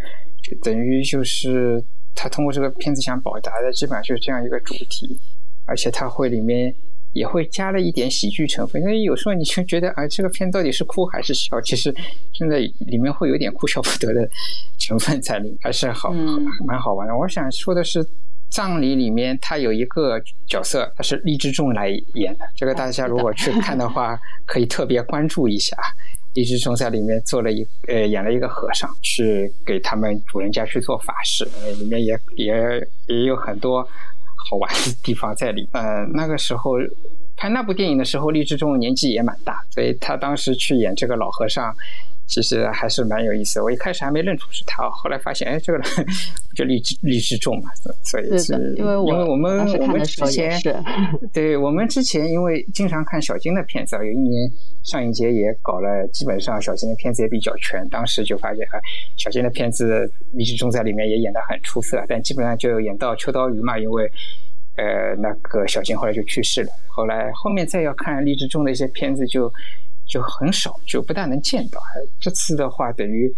等于就是他通过这个片子想表达的，基本上就是这样一个主题，而且他会里面也会加了一点喜剧成分。因为有时候你就觉得，啊，这个片到底是哭还是笑？其实现在里面会有点哭笑不得的成分在里面，还是好，蛮好玩的。我想说的是，葬礼里面他有一个角色，他是励志仲来演的，这个大家如果去看的话，可以特别关注一下。李志仲在里面做了一呃演了一个和尚，去给他们主人家去做法事，里面也也也有很多好玩的地方在里。呃，那个时候拍那部电影的时候，励志中年纪也蛮大，所以他当时去演这个老和尚，其实还是蛮有意思。我一开始还没认出是他，后来发现，哎，这个人 就励志励志重嘛，所以是因为因为我们我们之前对我们之前因为经常看小金的片子，有一年上影节也搞了，基本上小金的片子也比较全。当时就发现，哎，小金的片子励志重在里面也演得很出色，但基本上就演到秋刀鱼嘛，因为呃那个小金后来就去世了，后来后面再要看励志中的一些片子就。就很少，就不大能见到。这次的话，等于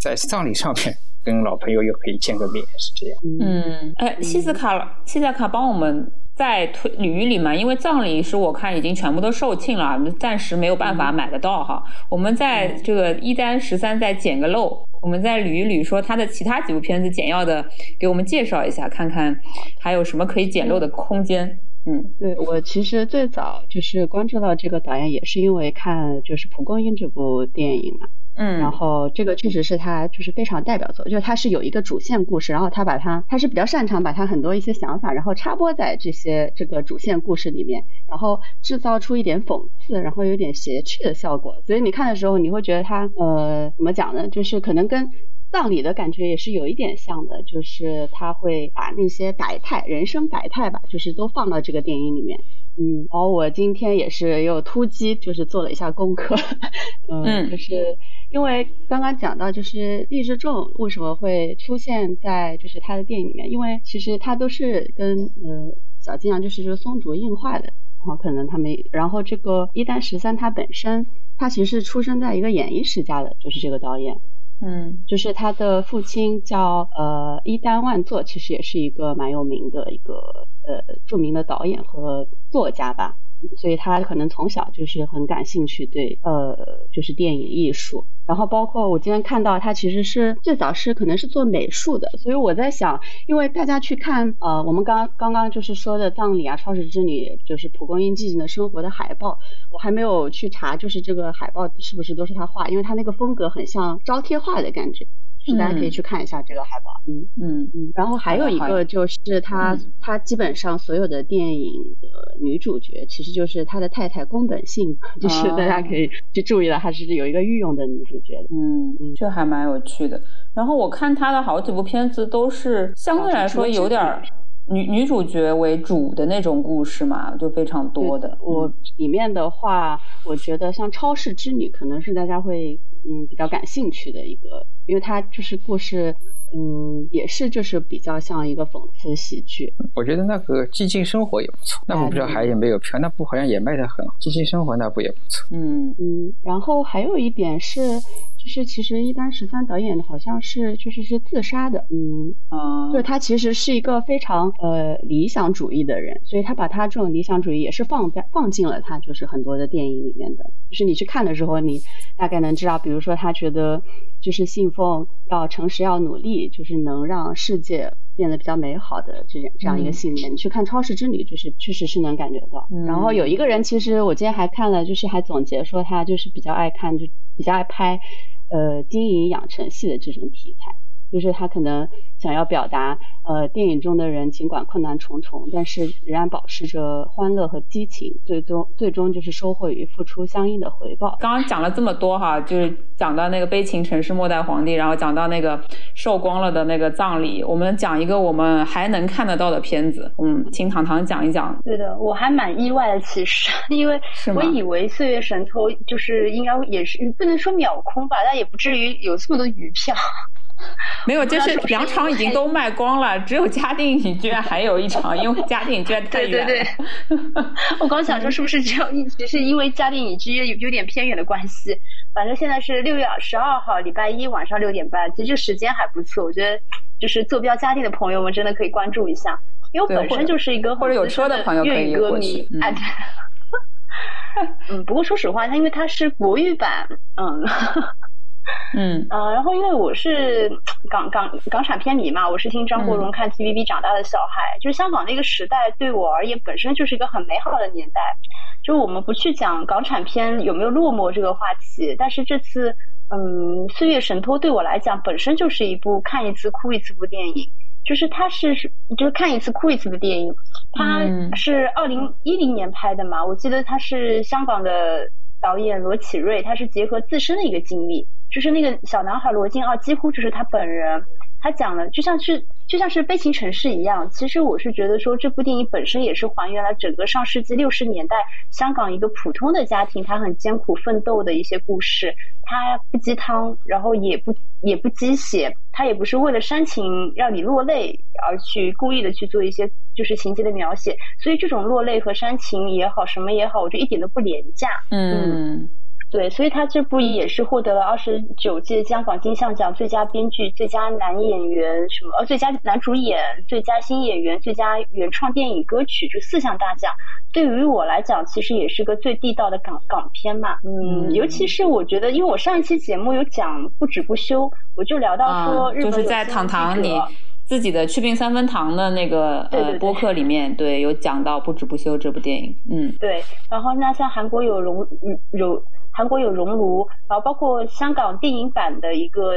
在葬礼上面跟老朋友又可以见个面，是这样。嗯，哎，西斯卡，西斯卡帮我们再推捋一捋嘛，因为葬礼是我看已经全部都售罄了，暂时没有办法买得到哈。我们在这个一单十三再捡个漏，我们再捋一捋，说他的其他几部片子简要的给我们介绍一下，看看还有什么可以捡漏的空间。嗯，对我其实最早就是关注到这个导演，也是因为看就是蒲公英这部电影嘛。嗯，然后这个确实是他就是非常代表作，就是他是有一个主线故事，然后他把他他是比较擅长把他很多一些想法，然后插播在这些这个主线故事里面，然后制造出一点讽刺，然后有点谐趣的效果。所以你看的时候，你会觉得他呃怎么讲呢？就是可能跟。葬礼的感觉也是有一点像的，就是他会把那些百态、人生百态吧，就是都放到这个电影里面。嗯，然后我今天也是又突击，就是做了一下功课。嗯，就是因为刚刚讲到，就是励志众为什么会出现在就是他的电影里面，因为其实他都是跟呃小金阳就是说松竹映画的，然后可能他们，然后这个一丹十三他本身他其实是出生在一个演艺世家的，就是这个导演。嗯，就是他的父亲叫呃伊丹万作，其实也是一个蛮有名的一个呃著名的导演和作家吧。所以他可能从小就是很感兴趣，对，呃，就是电影艺术。然后包括我今天看到他其实是最早是可能是做美术的，所以我在想，因为大家去看呃我们刚刚刚就是说的葬礼啊、超市之旅，就是蒲公英寂静的生活的海报，我还没有去查，就是这个海报是不是都是他画，因为他那个风格很像招贴画的感觉。大家可以去看一下这个海报，嗯嗯嗯。然后还有一个就是他他基本上所有的电影的女主角，其实就是他的太太宫本信，就是大家可以去注意了，她是有一个御用的女主角的。嗯嗯，这还蛮有趣的。然后我看他的好几部片子都是相对来说有点女女主角为主的那种故事嘛，就非常多的。我里面的话，我觉得像《超市之女》可能是大家会嗯比较感兴趣的一个。因为它就是故事，嗯，也是就是比较像一个讽刺喜剧。我觉得那个《寂静生活》也不错，那部不知道还有没有票？那部好像也卖得很好，《寂静生活》那部也不错。嗯嗯，然后还有一点是。就是其实一丹十三导演好像是就是是自杀的，嗯啊，就是他其实是一个非常呃理想主义的人，所以他把他这种理想主义也是放在放进了他就是很多的电影里面的，就是你去看的时候，你大概能知道，比如说他觉得就是信奉要诚实要努力，就是能让世界变得比较美好的这样这样一个信念。你去看《超市之旅》，就是确实是能感觉到。然后有一个人，其实我今天还看了，就是还总结说他就是比较爱看，就比较爱拍。呃，经营养成系的这种题材，就是他可能想要表达，呃，电影中的人尽管困难重重，但是仍然保持着欢乐和激情，最终最终就是收获与付出相应的回报。刚刚讲了这么多哈，就是讲到那个悲情城市末代皇帝，然后讲到那个瘦光了的那个葬礼，我们讲一个我们还能看得到的片子，嗯，请糖糖讲一讲。对的，我还蛮意外的，其实，因为我以为《岁月神偷》就是应该也是不能说秒空吧，但也不至于有这么多余票。没有，就是两场已经都卖光了，只有嘉定影剧院还有一场，因为嘉定影剧院太远。对对对，我刚想说是不是只有一只是因为嘉定影剧院有有点偏远的关系。反正现在是六月十二号，礼拜一晚上六点半，其实这时间还不错。我觉得就是坐标嘉定的朋友们真的可以关注一下，因为我本身就是一个或者有车的朋友可以歌迷。哎，嗯，不过说实话，它因为它是国语版，嗯。嗯呃，然后因为我是港港港产片迷嘛，我是听张国荣看 TVB 长大的小孩，就是香港那个时代对我而言本身就是一个很美好的年代。就我们不去讲港产片有没有落寞这个话题，但是这次嗯《岁月神偷》对我来讲本身就是一部看一次哭一次部电影，就是它是就是看一次哭一次的电影。它是二零一零年拍的嘛，我记得它是香港的导演罗启瑞，他是结合自身的一个经历。就是那个小男孩罗晋奥几乎就是他本人。他讲了，就像是就像是悲情城市一样。其实我是觉得说，这部电影本身也是还原了整个上世纪六十年代香港一个普通的家庭，他很艰苦奋斗的一些故事。他不鸡汤，然后也不也不鸡血，他也不是为了煽情让你落泪而去故意的去做一些就是情节的描写。所以这种落泪和煽情也好，什么也好，我觉得一点都不廉价。嗯。对，所以他这部也是获得了二十九届香港金像奖最佳编剧、最佳男演员什么呃最佳男主演、最佳新演员、最佳原创电影歌曲这四项大奖。对于我来讲，其实也是个最地道的港港片嘛。嗯，尤其是我觉得，因为我上一期节目有讲不止不休，我就聊到说，就是在糖糖你自己的去病三分糖的那个呃播客里面，对，有讲到不止不休这部电影。嗯，对。然后那像韩国有荣荣。韩国有熔炉，然后包括香港电影版的一个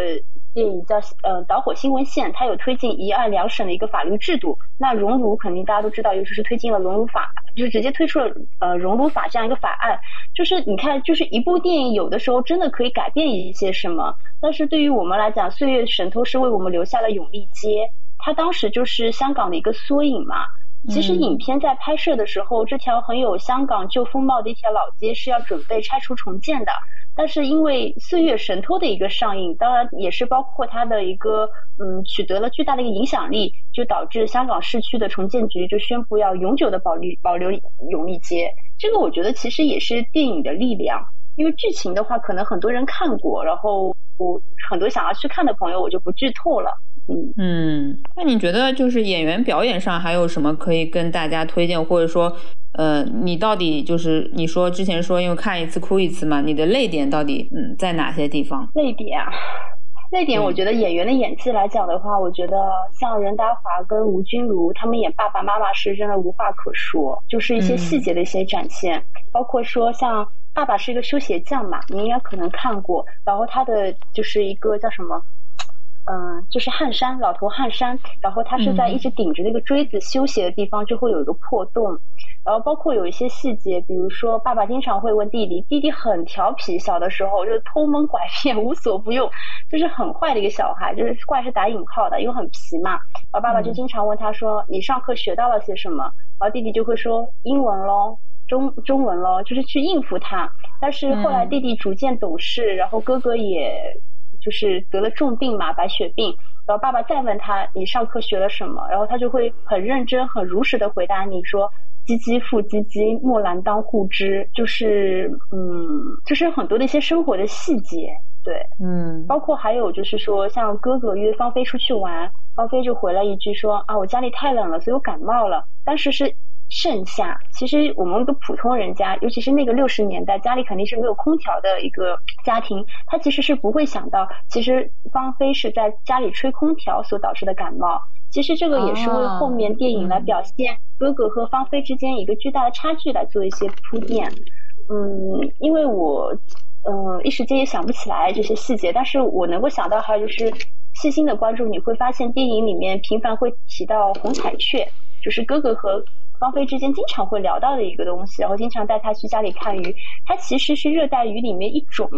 电影叫呃导火新闻线，它有推进一案两审的一个法律制度。那熔炉肯定大家都知道，尤其是推进了熔炉法，就是直接推出了呃熔炉法这样一个法案。就是你看，就是一部电影有的时候真的可以改变一些什么。但是对于我们来讲，《岁月神偷》是为我们留下了永利街，它当时就是香港的一个缩影嘛。其实影片在拍摄的时候，这条很有香港旧风貌的一条老街是要准备拆除重建的。但是因为《岁月神偷》的一个上映，当然也是包括它的一个嗯取得了巨大的一个影响力，就导致香港市区的重建局就宣布要永久的保留保留永利街。这个我觉得其实也是电影的力量，因为剧情的话可能很多人看过，然后我很多想要去看的朋友我就不剧透了。嗯，那你觉得就是演员表演上还有什么可以跟大家推荐，或者说，呃，你到底就是你说之前说因为看一次哭一次嘛，你的泪点到底嗯在哪些地方？泪点啊，泪点，我觉得演员的演技来讲的话，我觉得像任达华跟吴君如他们演爸爸妈妈是真的无话可说，就是一些细节的一些展现，包括说像爸爸是一个修鞋匠嘛，你应该可能看过，然后他的就是一个叫什么？嗯，就是汗衫，老头汗衫，然后他是在一直顶着那个锥子休息的地方就会有一个破洞，然后包括有一些细节，比如说爸爸经常会问弟弟，弟弟很调皮，小的时候就是偷蒙拐骗，无所不用，就是很坏的一个小孩，就是坏是打引号的，因为很皮嘛，然后爸爸就经常问他说，你上课学到了些什么？然后弟弟就会说英文喽，中中文喽，就是去应付他。但是后来弟弟逐渐懂事，然后哥哥也。就是得了重病嘛，白血病。然后爸爸再问他，你上课学了什么？然后他就会很认真、很如实的回答你说：“唧唧复唧唧，木兰当户织。”就是，嗯，就是很多的一些生活的细节，对，嗯，包括还有就是说，像哥哥约芳菲出去玩，芳菲就回了一句说：“啊，我家里太冷了，所以我感冒了。”当时是。盛夏，其实我们一个普通人家，尤其是那个六十年代，家里肯定是没有空调的一个家庭，他其实是不会想到，其实芳菲是在家里吹空调所导致的感冒。其实这个也是为后面电影来表现哥哥和芳菲之间一个巨大的差距来做一些铺垫。嗯，因为我嗯一时间也想不起来这些细节，但是我能够想到还有就是细心的关注你会发现电影里面频繁会提到红彩雀，就是哥哥和。芳菲之间经常会聊到的一个东西，然后经常带他去家里看鱼。它其实是热带鱼里面一种。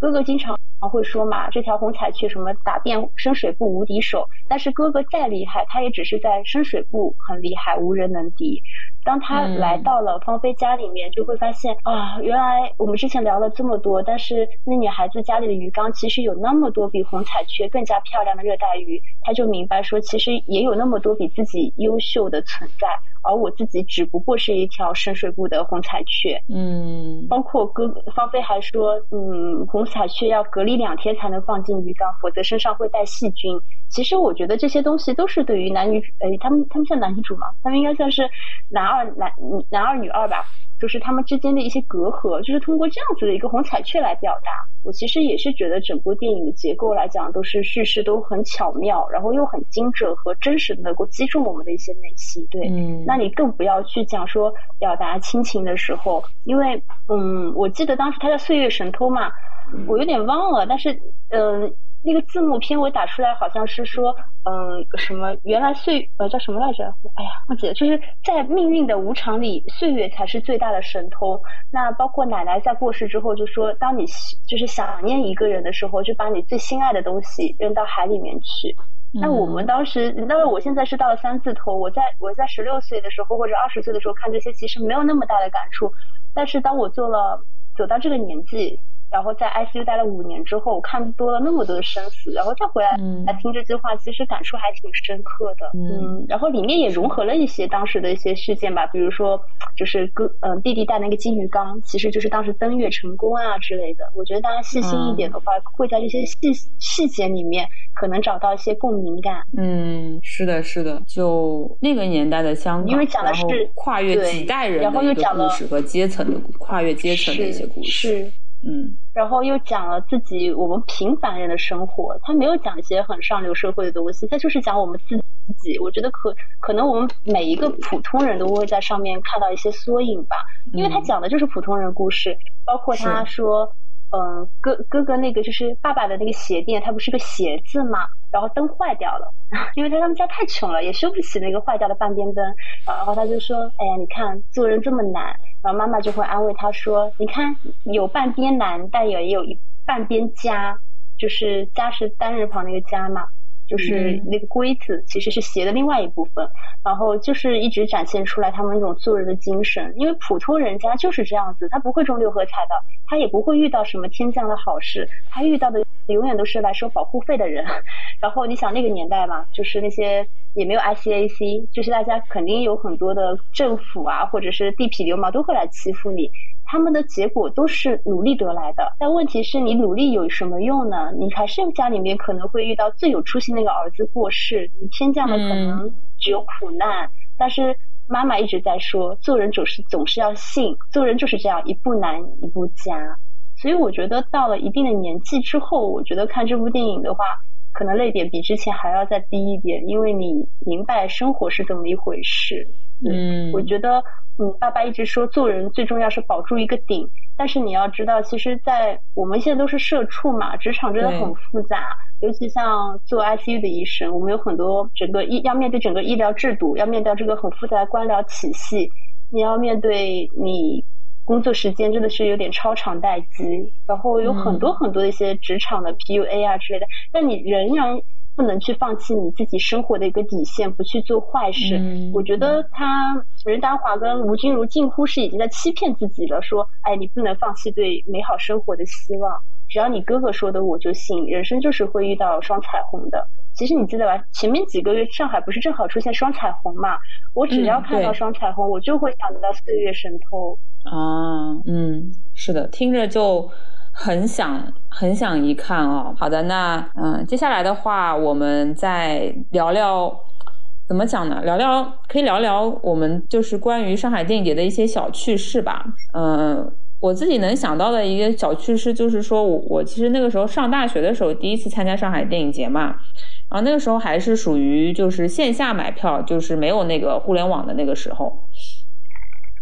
哥哥经常会说嘛，这条红彩雀什么打遍深水埗无敌手。但是哥哥再厉害，他也只是在深水埗很厉害，无人能敌。当他来到了芳菲家里面，就会发现啊，原来我们之前聊了这么多，但是那女孩子家里的鱼缸其实有那么多比红彩雀更加漂亮的热带鱼。他就明白说，其实也有那么多比自己优秀的存在。而我自己只不过是一条深水埗的红彩雀，嗯，包括哥芳菲还说，嗯，红彩雀要隔离两天才能放进鱼缸，否则身上会带细菌。其实我觉得这些东西都是对于男女，哎，他们他们算男女主吗？他们应该算是男二男男二女二吧。就是他们之间的一些隔阂，就是通过这样子的一个红彩雀来表达。我其实也是觉得整部电影的结构来讲，都是叙事都很巧妙，然后又很精准和真实的能够击中我们的一些内心。对，嗯，那你更不要去讲说表达亲情的时候，因为嗯，我记得当时他在《岁月神偷》嘛，我有点忘了，但是嗯，那个字幕片我打出来好像是说，嗯，什么原来岁呃叫什么来着？哎呀，忘记了。就是在命运的无常里，岁月才是最大的神通。那包括奶奶在过世之后就说，当你就是想念一个人的时候，就把你最心爱的东西扔到海里面去。那我们当时，当然我现在是到了三字头，我在我在十六岁的时候或者二十岁的时候看这些，其实没有那么大的感触。但是当我做了走到这个年纪。然后在 ICU 待了五年之后，看多了那么多的生死，然后再回来来听这句话，其实感触还挺深刻的。嗯，然后里面也融合了一些当时的一些事件吧，比如说就是哥嗯弟弟带那个金鱼缸，其实就是当时登月成功啊之类的。我觉得大家细心一点的话，会在这些细细节里面可能找到一些共鸣感。嗯，是的，是的，就那个年代的香港，因为讲的是跨越几代人的一个故事和阶层的跨越阶层的一些故事。嗯，然后又讲了自己我们平凡人的生活，他没有讲一些很上流社会的东西，他就是讲我们自己。我觉得可可能我们每一个普通人都会在上面看到一些缩影吧，因为他讲的就是普通人故事，包括他说。嗯，哥哥哥那个就是爸爸的那个鞋店，它不是个鞋子嘛？然后灯坏掉了，因为他他们家太穷了，也修不起那个坏掉的半边灯。然后他就说：“哎呀，你看做人这么难。”然后妈妈就会安慰他说：“你看有半边难，但也有一半边家，就是家是单人旁那个家嘛。”就是那个龟字，其实是鞋的另外一部分，然后就是一直展现出来他们那种做人的精神。因为普通人家就是这样子，他不会中六合彩的，他也不会遇到什么天降的好事，他遇到的永远都是来收保护费的人。然后你想那个年代嘛，就是那些也没有 ICAC，就是大家肯定有很多的政府啊，或者是地痞流氓都会来欺负你。他们的结果都是努力得来的，但问题是你努力有什么用呢？你还是家里面可能会遇到最有出息那个儿子过世，你天降的可能只有苦难。但是妈妈一直在说，做人总是总是要信，做人就是这样，一步难一步加。所以我觉得到了一定的年纪之后，我觉得看这部电影的话，可能泪点比之前还要再低一点，因为你明白生活是怎么一回事。嗯，我觉得。嗯，爸爸一直说做人最重要是保住一个顶，但是你要知道，其实，在我们现在都是社畜嘛，职场真的很复杂，尤其像做 ICU 的医生，我们有很多整个医要面对整个医疗制度，要面对这个很复杂的官僚体系，你要面对你工作时间真的是有点超长待机，然后有很多很多的一些职场的 PUA 啊之类的，但你仍然。不能去放弃你自己生活的一个底线，不去做坏事。我觉得他任达华跟吴君如近乎是已经在欺骗自己了。说，哎，你不能放弃对美好生活的希望，只要你哥哥说的，我就信。人生就是会遇到双彩虹的。其实你记得吧？前面几个月上海不是正好出现双彩虹嘛？我只要看到双彩虹，我就会想到岁月神偷。啊，嗯，是的，听着就。很想很想一看哦。好的，那嗯，接下来的话，我们再聊聊怎么讲呢？聊聊可以聊聊我们就是关于上海电影节的一些小趣事吧。嗯，我自己能想到的一个小趣事就是说，我我其实那个时候上大学的时候第一次参加上海电影节嘛，然后那个时候还是属于就是线下买票，就是没有那个互联网的那个时候，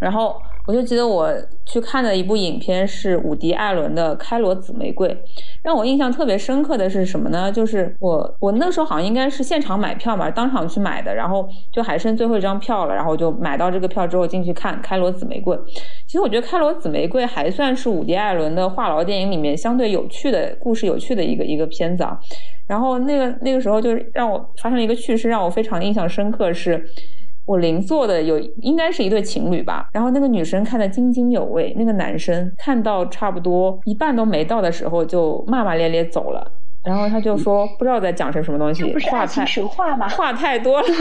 然后。我就记得我去看的一部影片是伍迪·艾伦的《开罗紫玫瑰》，让我印象特别深刻的是什么呢？就是我我那时候好像应该是现场买票嘛，当场去买的，然后就还剩最后一张票了，然后就买到这个票之后进去看《开罗紫玫瑰》。其实我觉得《开罗紫玫瑰》还算是伍迪·艾伦的话痨电影里面相对有趣的故事、有趣的一个一个片子啊。然后那个那个时候就让我发生了一个趣事，让我非常印象深刻是。我邻座的有应该是一对情侣吧，然后那个女生看得津津有味，那个男生看到差不多一半都没到的时候就骂骂咧咧走了。然后他就说不知道在讲些什么东西，话太神话吗？话太多了，就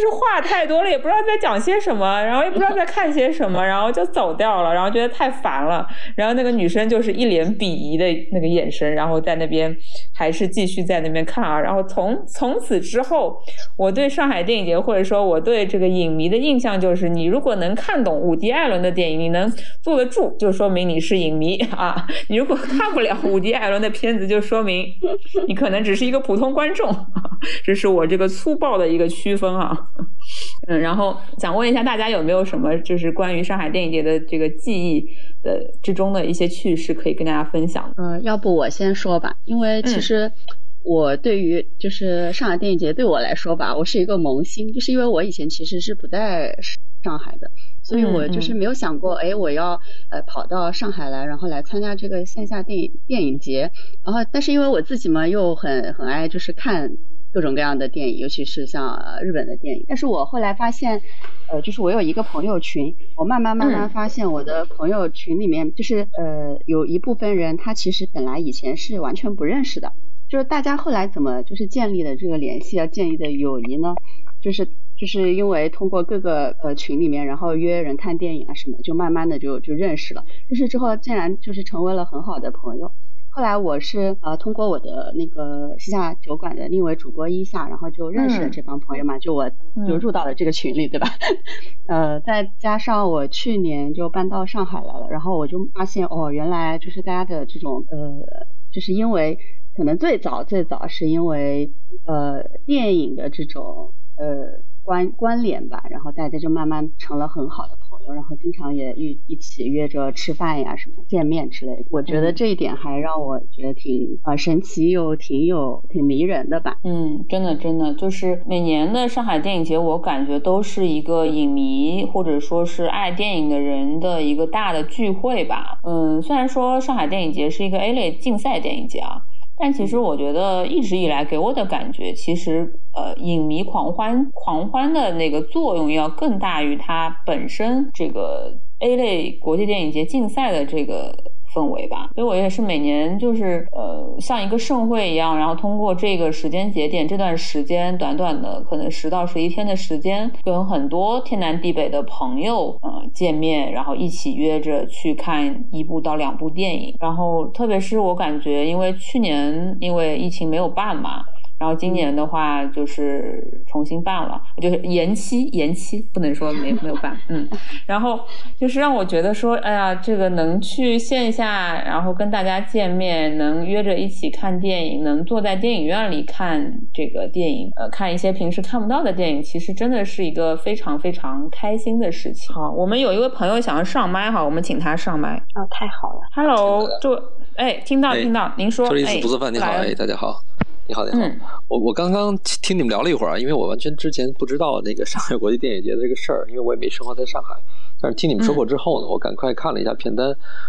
是话太多了，也不知道在讲些什么，然后也不知道在看些什么，然后就走掉了，然后觉得太烦了。然后那个女生就是一脸鄙夷的那个眼神，然后在那边还是继续在那边看啊。然后从从此之后，我对上海电影节或者说我对这个影迷的印象就是，你如果能看懂伍迪·艾伦的电影，你能坐得住，就说明你是影迷啊。你如果看不了伍。迪·艾伦的片子，就说明你可能只是一个普通观众。这是我这个粗暴的一个区分啊。嗯，然后想问一下大家有没有什么就是关于上海电影节的这个记忆的之中的一些趣事可以跟大家分享？呃，要不我先说吧，因为其实我对于就是上海电影节对我来说吧，我是一个萌新，就是因为我以前其实是不在上海的，所以我就是没有想过，哎，我要呃跑到上海来，然后来参加这个线下电影电影节，然后但是因为我自己嘛又很很爱就是看。各种各样的电影，尤其是像日本的电影。但是我后来发现，呃，就是我有一个朋友群，我慢慢慢慢发现，我的朋友群里面，就是呃，有一部分人，他其实本来以前是完全不认识的。就是大家后来怎么就是建立的这个联系啊，建立的友谊呢？就是就是因为通过各个呃群里面，然后约人看电影啊什么，就慢慢的就就认识了。认识之后，竟然就是成为了很好的朋友。后来我是呃通过我的那个西夏酒馆的另一位主播一夏，然后就认识了这帮朋友嘛，就我就入到了这个群里，对吧？呃，再加上我去年就搬到上海来了，然后我就发现哦，原来就是大家的这种呃，就是因为可能最早最早是因为呃电影的这种呃关关联吧，然后大家就慢慢成了很好的朋友。然后经常也一一起约着吃饭呀，什么见面之类的。我觉得这一点还让我觉得挺啊神奇又挺有挺迷人的吧。嗯，真的真的，就是每年的上海电影节，我感觉都是一个影迷或者说是爱电影的人的一个大的聚会吧。嗯，虽然说上海电影节是一个 A 类竞赛电影节啊。但其实我觉得一直以来给我的感觉，其实呃，影迷狂欢狂欢的那个作用要更大于它本身这个 A 类国际电影节竞赛的这个。氛围吧，所以我也是每年就是呃像一个盛会一样，然后通过这个时间节点这段时间短短的可能十到十一天的时间，跟很多天南地北的朋友呃见面，然后一起约着去看一部到两部电影，然后特别是我感觉，因为去年因为疫情没有办嘛。然后今年的话就是重新办了，就是延期延期，不能说没没有办，嗯，然后就是让我觉得说，哎呀，这个能去线下，然后跟大家见面，能约着一起看电影，能坐在电影院里看这个电影，呃，看一些平时看不到的电影，其实真的是一个非常非常开心的事情。好，我们有一位朋友想要上麦哈，我们请他上麦。啊，太好了，Hello，就哎，听到听到，您说，哎，不做饭，你好，哎，大家好。你好，你好。我我刚刚听你们聊了一会儿啊，因为我完全之前不知道那个上海国际电影节的这个事儿，因为我也没生活在上海。但是听你们说过之后呢，我赶快看了一下片单。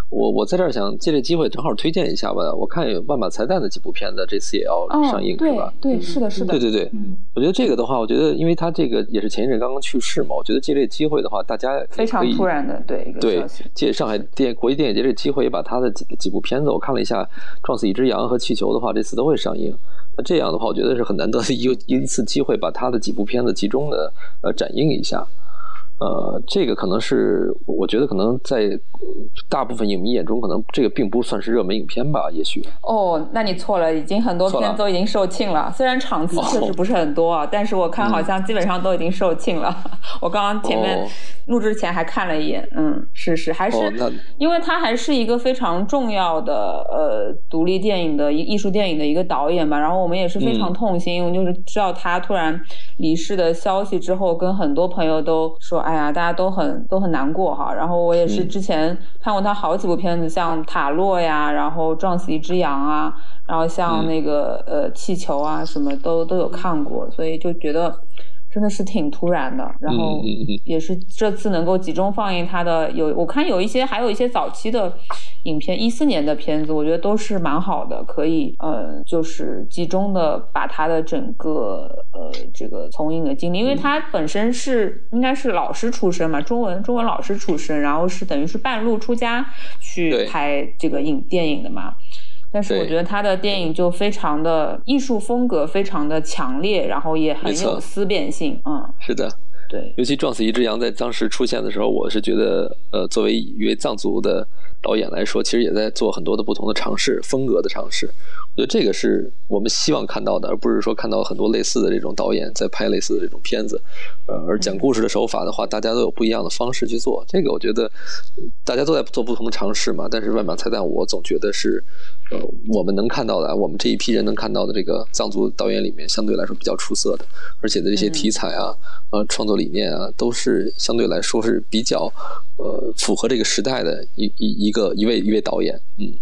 我我在这儿想借这机会正好推荐一下吧。我看有万马才旦的几部片子，这次也要上映，是吧？对，是的，是的。对对对，我觉得这个的话，我觉得因为他这个也是前一阵刚刚去世嘛，我觉得借这机会的话，大家非常突然的，对对，借上海电国际电影节这机会，也把他的几几部片子我看了一下，《撞死一只羊》和《气球》的话，这次都会上映。那这样的话，我觉得是很难得的一一次机会，把他的几部片子集中的呃展映一下。呃，这个可能是我觉得可能在大部分影迷眼中，可能这个并不算是热门影片吧？也许哦，那你错了，已经很多片都已经售罄了。虽然场次确实不是很多啊，但是我看好像基本上都已经售罄了。我刚刚前面录制前还看了一眼，嗯，是是，还是因为他还是一个非常重要的呃独立电影的艺术电影的一个导演吧。然后我们也是非常痛心，就是知道他突然离世的消息之后，跟很多朋友都说。哎呀，大家都很都很难过哈。然后我也是之前看过他好几部片子，像《塔洛》呀，然后《撞死一只羊》啊，然后像那个呃气球啊，什么都都有看过，所以就觉得真的是挺突然的。然后也是这次能够集中放映他的，有我看有一些还有一些早期的。影片一四年的片子，我觉得都是蛮好的，可以呃，就是集中的把他的整个呃这个从影的经历，因为他本身是应该是老师出身嘛，中文中文老师出身，然后是等于是半路出家去拍这个影电影的嘛。但是我觉得他的电影就非常的艺术风格非常的强烈，然后也很有思辨性，嗯，是的。对，尤其撞死一只羊在当时出现的时候，我是觉得，呃，作为一位藏族的导演来说，其实也在做很多的不同的尝试，风格的尝试。我觉得这个是我们希望看到的，而不是说看到很多类似的这种导演在拍类似的这种片子。呃，而讲故事的手法的话，大家都有不一样的方式去做。这个我觉得大家都在做不同的尝试嘛。但是万马彩蛋，我总觉得是呃我们能看到的，我们这一批人能看到的这个藏族导演里面相对来说比较出色的，而且的这些题材啊、呃创作理念啊，都是相对来说是比较呃符合这个时代的一一一个一位一位导演，嗯。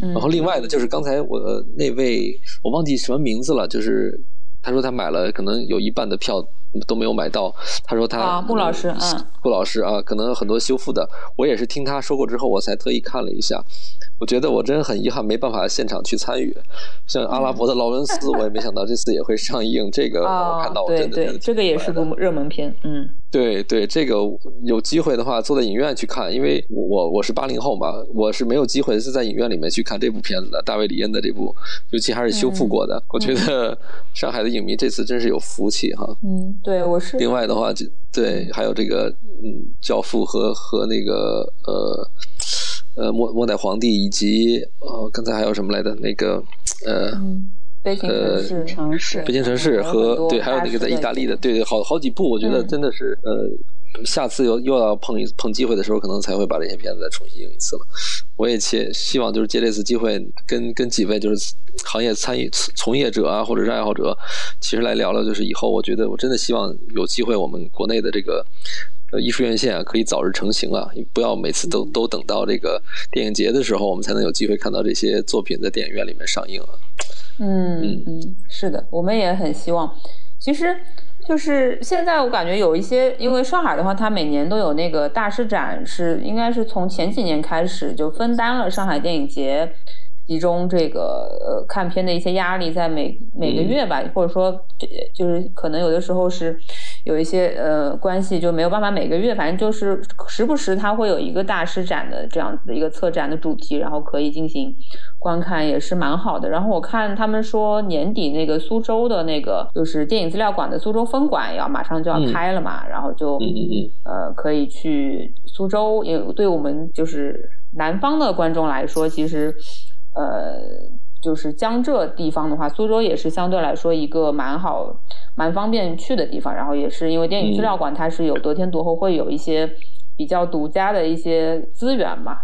然后另外呢，就是刚才我那位我忘记什么名字了，就是他说他买了，可能有一半的票都没有买到。他说他啊，穆老师，嗯，穆老师啊，可能很多修复的，我也是听他说过之后，我才特意看了一下。我觉得我真的很遗憾，没办法现场去参与。像阿拉伯的劳伦斯，我也没想到这次也会上映。这个我看到，我真的对对，这个也是个热门片，嗯。对对，这个有机会的话，坐在影院去看，因为我我是八零后嘛，我是没有机会是在影院里面去看这部片子的。大卫李恩的这部，尤其还是修复过的，我觉得上海的影迷这次真是有福气哈。嗯，对，我是。另外的话，就对，还有这个嗯，教父和和那个呃呃末末代皇帝，以及呃刚才还有什么来的那个呃。北京城市，北京城市和对，还有那个在意大利的，对对，好好几部，我觉得真的是，呃，下次又又要碰一碰机会的时候，可能才会把这些片子再重新映一次了。我也切希望就是借这次机会，跟跟几位就是行业参与从业者啊，或者是爱好者，其实来聊聊，就是以后我觉得我真的希望有机会，我们国内的这个呃艺术院线啊，可以早日成型啊，不要每次都都等到这个电影节的时候，我们才能有机会看到这些作品在电影院里面上映啊。嗯嗯，是的，我们也很希望。其实，就是现在我感觉有一些，因为上海的话，它每年都有那个大师展，是应该是从前几年开始就分担了上海电影节集中这个呃看片的一些压力，在每每个月吧，或者说就是可能有的时候是。有一些呃关系就没有办法每个月，反正就是时不时它会有一个大师展的这样子的一个策展的主题，然后可以进行观看，也是蛮好的。然后我看他们说年底那个苏州的那个就是电影资料馆的苏州分馆要马上就要开了嘛，然后就呃可以去苏州，也对我们就是南方的观众来说，其实呃。就是江浙地方的话，苏州也是相对来说一个蛮好、蛮方便去的地方。然后也是因为电影资料馆它是有得天独厚，会有一些比较独家的一些资源嘛，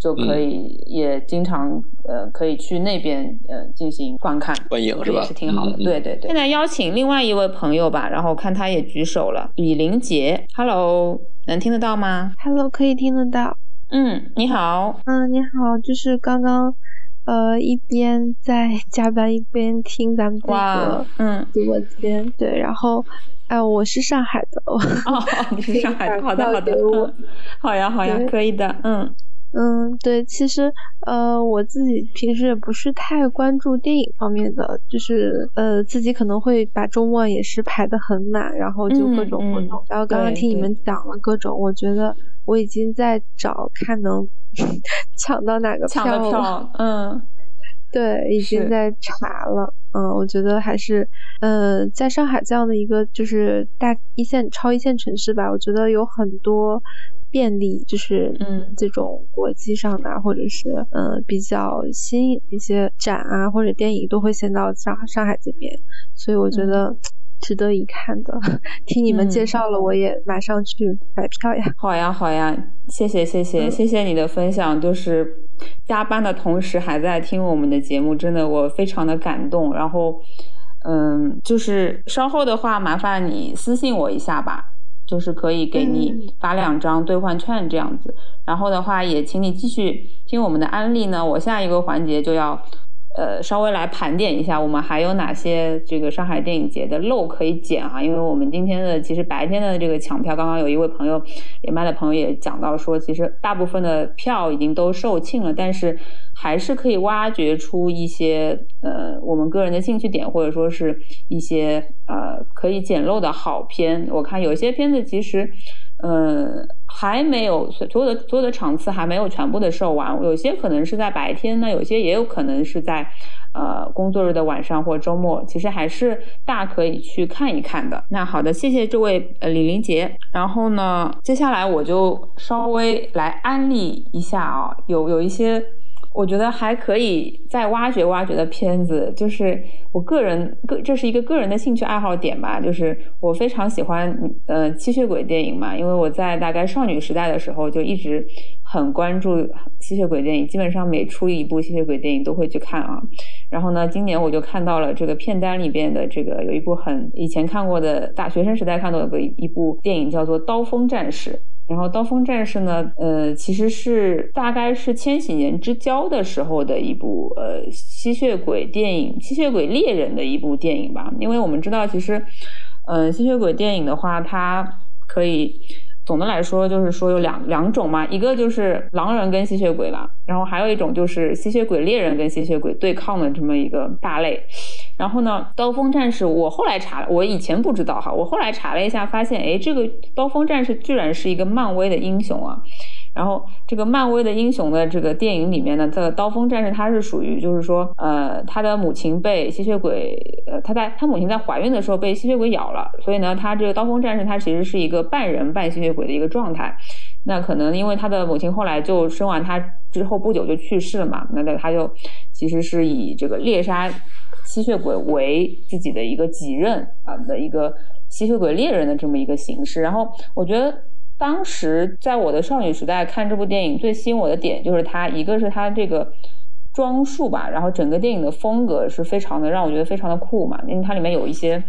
就可以也经常呃可以去那边呃进行观看观影是吧？是挺好的。对对对。现在邀请另外一位朋友吧，然后看他也举手了，李林杰，Hello，能听得到吗？Hello，可以听得到。嗯，你好。嗯，你好，就是刚刚。呃，一边在加班，一边听咱们这个嗯。直播间，对，然后，哎，我是上海的，哦，你是上海的，好的好的，好呀好呀，可以的，嗯嗯，对，其实呃，我自己平时也不是太关注电影方面的，就是呃，自己可能会把周末也是排的很满，然后就各种活动，然后刚刚听你们讲了各种，我觉得我已经在找看能。抢到哪个票了？嗯，对，已经在查了。嗯，我觉得还是，呃，在上海这样的一个就是大一线、超一线城市吧，我觉得有很多便利，就是嗯，这种国际上的或者是嗯比较新颖一些展啊或者电影都会先到上上海这边，所以我觉得。值得一看的，听你们介绍了，我也马上去买票呀。好呀，好呀，谢谢，谢谢，谢谢你的分享。就是加班的同时还在听我们的节目，真的我非常的感动。然后，嗯，就是稍后的话，麻烦你私信我一下吧，就是可以给你发两张兑换券这样子。然后的话，也请你继续听我们的安利呢。我下一个环节就要。呃，稍微来盘点一下，我们还有哪些这个上海电影节的漏可以捡啊？因为我们今天的其实白天的这个抢票，刚刚有一位朋友连麦的朋友也讲到说，其实大部分的票已经都售罄了，但是还是可以挖掘出一些呃我们个人的兴趣点，或者说是一些呃可以捡漏的好片。我看有些片子其实。嗯，还没有所有的所有的场次还没有全部的售完，有些可能是在白天那，有些也有可能是在呃工作日的晚上或周末，其实还是大可以去看一看的。那好的，谢谢这位呃李林杰。然后呢，接下来我就稍微来安利一下啊，有有一些我觉得还可以再挖掘挖掘的片子，就是我个人个这是一个个人的兴趣爱好点吧，就是我非常喜欢呃吸血鬼电影嘛，因为我在大概少女时代的时候就一直很关注吸血鬼电影，基本上每出一部吸血鬼电影都会去看啊。然后呢，今年我就看到了这个片单里边的这个有一部很以前看过的大学生时代看到的一部电影，叫做《刀锋战士》。然后《刀锋战士》呢，呃，其实是大概是千禧年之交的时候的一部呃吸血鬼电影，吸血鬼猎人的一部电影吧。因为我们知道，其实，嗯，吸血鬼电影的话，它可以总的来说就是说有两两种嘛，一个就是狼人跟吸血鬼吧，然后还有一种就是吸血鬼猎人跟吸血鬼对抗的这么一个大类。然后呢，刀锋战士，我后来查了，我以前不知道哈，我后来查了一下，发现，哎，这个刀锋战士居然是一个漫威的英雄啊。然后这个漫威的英雄的这个电影里面呢，这个刀锋战士他是属于就是说，呃，他的母亲被吸血鬼，呃，他在他母亲在怀孕的时候被吸血鬼咬了，所以呢，他这个刀锋战士他其实是一个半人半吸血鬼的一个状态。那可能因为他的母亲后来就生完他之后不久就去世了嘛，那那他就其实是以这个猎杀。吸血鬼为自己的一个己任啊的一个吸血鬼猎人的这么一个形式，然后我觉得当时在我的少女时代看这部电影最吸引我的点就是它，一个是它这个装束吧，然后整个电影的风格是非常的让我觉得非常的酷嘛，因为它里面有一些。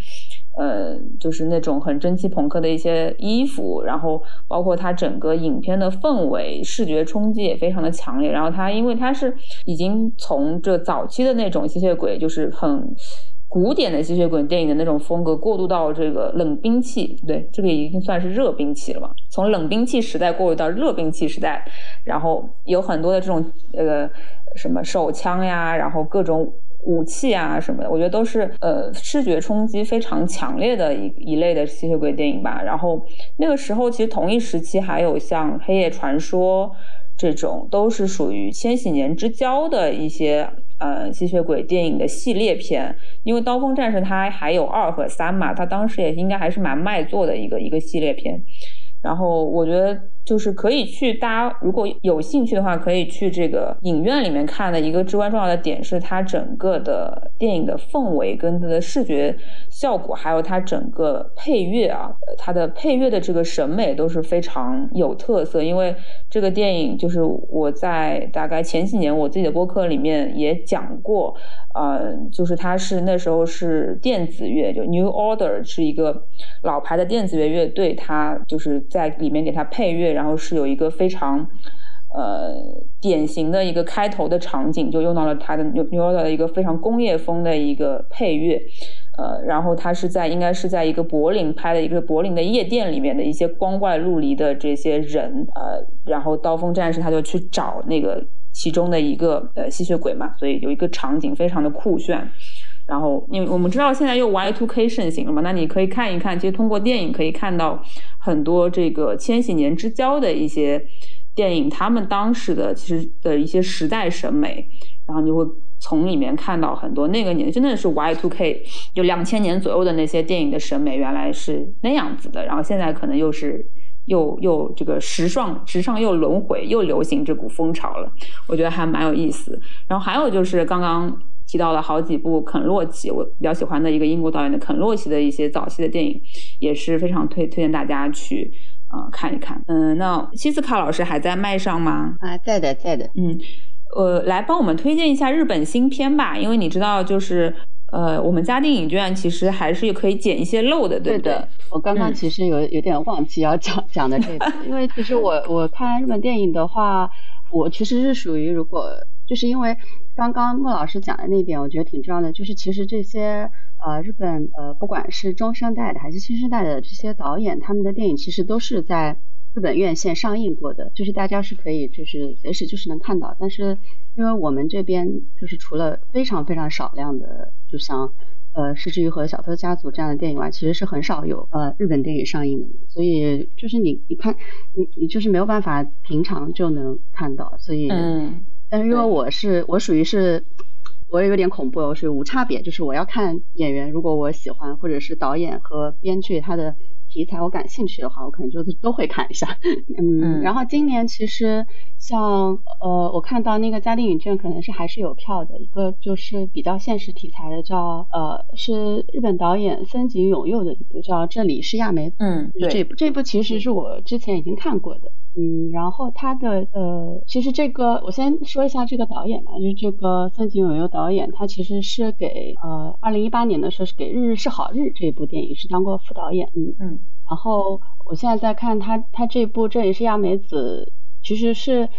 呃，就是那种很蒸汽朋克的一些衣服，然后包括它整个影片的氛围、视觉冲击也非常的强烈。然后它因为它是已经从这早期的那种吸血鬼，就是很古典的吸血鬼电影的那种风格，过渡到这个冷兵器，对，这个已经算是热兵器了嘛。从冷兵器时代过渡到热兵器时代，然后有很多的这种呃什么手枪呀，然后各种。武器啊什么的，我觉得都是呃视觉冲击非常强烈的一一类的吸血鬼电影吧。然后那个时候其实同一时期还有像《黑夜传说》这种，都是属于千禧年之交的一些呃吸血鬼电影的系列片。因为《刀锋战士》它还有二和三嘛，它当时也应该还是蛮卖座的一个一个系列片。然后我觉得。就是可以去，大家如果有兴趣的话，可以去这个影院里面看的一个至关重要的点是它整个的电影的氛围跟它的视觉效果，还有它整个配乐啊，它的配乐的这个审美都是非常有特色。因为这个电影就是我在大概前几年我自己的播客里面也讲过，呃，就是它是那时候是电子乐，就 New Order 是一个老牌的电子乐乐队，它就是在里面给它配乐。然后是有一个非常，呃，典型的一个开头的场景，就用到了它的牛牛的一个非常工业风的一个配乐，呃，然后它是在应该是在一个柏林拍的一个柏林的夜店里面的一些光怪陆离的这些人，呃，然后刀锋战士他就去找那个其中的一个呃吸血鬼嘛，所以有一个场景非常的酷炫。然后，因为我们知道现在又 Y two K 盛行了嘛，那你可以看一看，其实通过电影可以看到很多这个千禧年之交的一些电影，他们当时的其实的一些时代审美，然后你会从里面看到很多那个年真的是 Y two K，就两千年左右的那些电影的审美原来是那样子的，然后现在可能又是又又这个时尚时尚又轮回又流行这股风潮了，我觉得还蛮有意思。然后还有就是刚刚。提到了好几部肯洛奇，我比较喜欢的一个英国导演的肯洛奇的一些早期的电影，也是非常推推荐大家去啊看一看。嗯，那西斯卡老师还在麦上吗？啊，在的，在的。嗯，呃，来帮我们推荐一下日本新片吧，因为你知道，就是呃，我们家电影院其实还是可以捡一些漏的，对不对？我刚刚其实有有点忘记要讲讲的这个，因为其实我我看日本电影的话，我其实是属于如果。就是因为刚刚莫老师讲的那一点，我觉得挺重要的。就是其实这些呃日本呃不管是中生代的还是新生代的这些导演，他们的电影其实都是在日本院线上映过的，就是大家是可以就是随时就是能看到。但是因为我们这边就是除了非常非常少量的，就像呃《失之愈合》《小偷家族》这样的电影外，其实是很少有呃日本电影上映的。所以就是你你看你你就是没有办法平常就能看到，所以嗯。但是因为我是我属于是，我也有点恐怖，我是无差别，就是我要看演员，如果我喜欢，或者是导演和编剧他的题材我感兴趣的话，我可能就都会看一下。嗯，然后今年其实像呃，我看到那个嘉定影卷可能是还是有票的，一个就是比较现实题材的，叫呃是日本导演森井勇佑的一部叫《这里是亚美》。嗯，这部这部其实是我之前已经看过的。嗯，然后他的呃，其实这个我先说一下这个导演吧，就是这个森井勇佑导演，他其实是给呃二零一八年的时候是给《日日是好日》这部电影是当过副导演，嗯嗯，然后我现在在看他他这部这里是亚美子，其实是。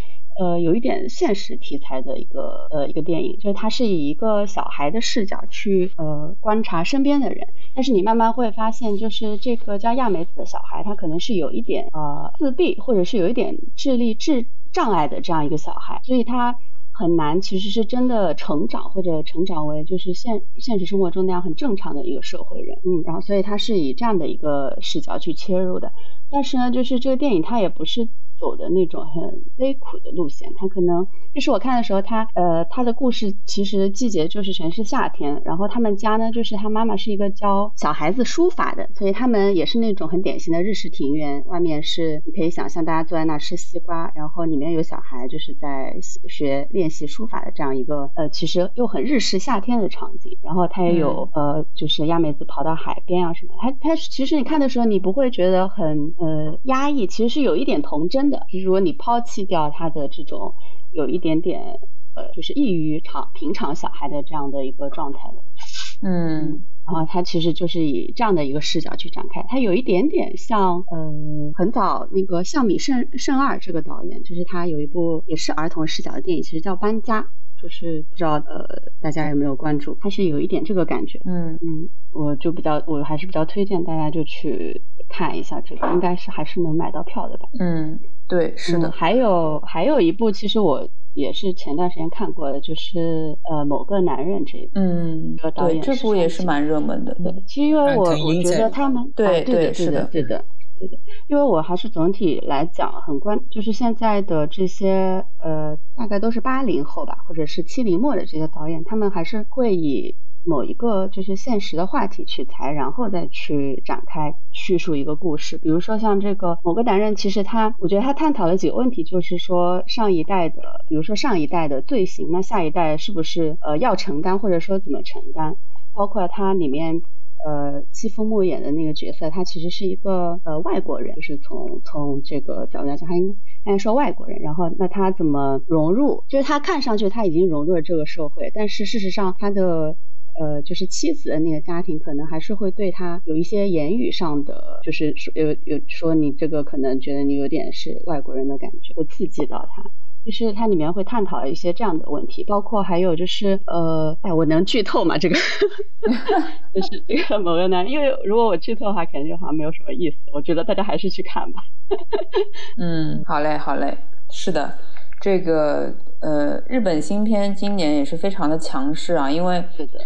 呃，有一点现实题材的一个呃一个电影，就是它是以一个小孩的视角去呃观察身边的人，但是你慢慢会发现，就是这个叫亚美子的小孩，他可能是有一点呃自闭，或者是有一点智力智障碍的这样一个小孩，所以他很难其实是真的成长或者成长为就是现现实生活中那样很正常的一个社会人，嗯，然后所以他是以这样的一个视角去切入的，但是呢，就是这个电影它也不是。走的那种很悲苦的路线，他可能就是我看的时候，他呃他的故事其实季节就是全是夏天，然后他们家呢就是他妈妈是一个教小孩子书法的，所以他们也是那种很典型的日式庭院，外面是你可以想象大家坐在那吃西瓜，然后里面有小孩就是在学练习书法的这样一个呃其实又很日式夏天的场景，然后他也有呃就是亚美子跑到海边啊什么，他他其实你看的时候你不会觉得很呃压抑，其实是有一点童真的。就是如果你抛弃掉他的这种有一点点呃，就是异于常平常小孩的这样的一个状态的，嗯，然后他其实就是以这样的一个视角去展开，它有一点点像呃很早那个像米胜胜二这个导演，就是他有一部也是儿童视角的电影，其实叫《搬家》。就是不知道呃大家有没有关注，它是有一点这个感觉，嗯嗯，我就比较我还是比较推荐大家就去看一下这个，应该是还是能买到票的吧？嗯，对，是的。还有还有一部，其实我也是前段时间看过的，就是呃某个男人这一部，嗯，对，这部也是蛮热门的。对，其实因为我我觉得他们对对是的对的。对的，因为我还是总体来讲很关，就是现在的这些呃，大概都是八零后吧，或者是七零末的这些导演，他们还是会以某一个就是现实的话题取材，然后再去展开叙述一个故事。比如说像这个某个男人，其实他，我觉得他探讨了几个问题，就是说上一代的，比如说上一代的罪行，那下一代是不是呃要承担，或者说怎么承担？包括他里面。呃，戚夫木演的那个角色，他其实是一个呃外国人，就是从从这个角度来讲，他应该该说外国人。然后，那他怎么融入？就是他看上去他已经融入了这个社会，但是事实上他的呃就是妻子的那个家庭，可能还是会对他有一些言语上的，就是说有有说你这个可能觉得你有点是外国人的感觉，会刺激到他。就是它里面会探讨一些这样的问题，包括还有就是呃，哎，我能剧透吗？这个 就是这个某个男，因为如果我剧透的话，肯定就好像没有什么意思。我觉得大家还是去看吧。嗯，好嘞，好嘞，是的，这个呃，日本新片今年也是非常的强势啊，因为是的，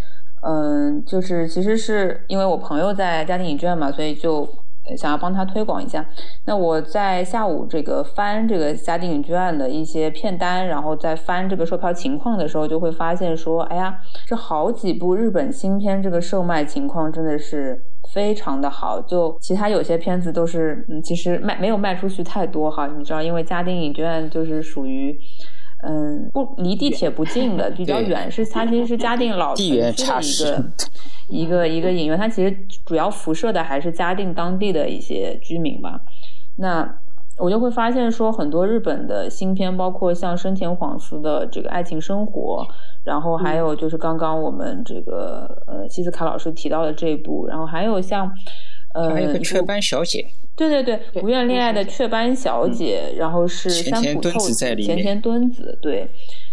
嗯，就是其实是因为我朋友在家庭影院嘛，所以就。想要帮他推广一下，那我在下午这个翻这个嘉定影剧院的一些片单，然后在翻这个售票情况的时候，就会发现说，哎呀，这好几部日本新片，这个售卖情况真的是非常的好。就其他有些片子都是，嗯，其实卖没有卖出去太多哈。你知道，因为嘉定影剧院就是属于，嗯，不离地铁不近的，比较远，是它其实是嘉定老城区的 一个。一个一个影院，它其实主要辐射的还是嘉定当地的一些居民吧。那我就会发现说，很多日本的新片，包括像生田晃司的这个《爱情生活》，然后还有就是刚刚我们这个呃西斯卡老师提到的这一部，然后还有像呃还有个雀斑小姐，对对对，不愿恋爱的雀斑小姐，然后是山浦透子、前田敦子，对。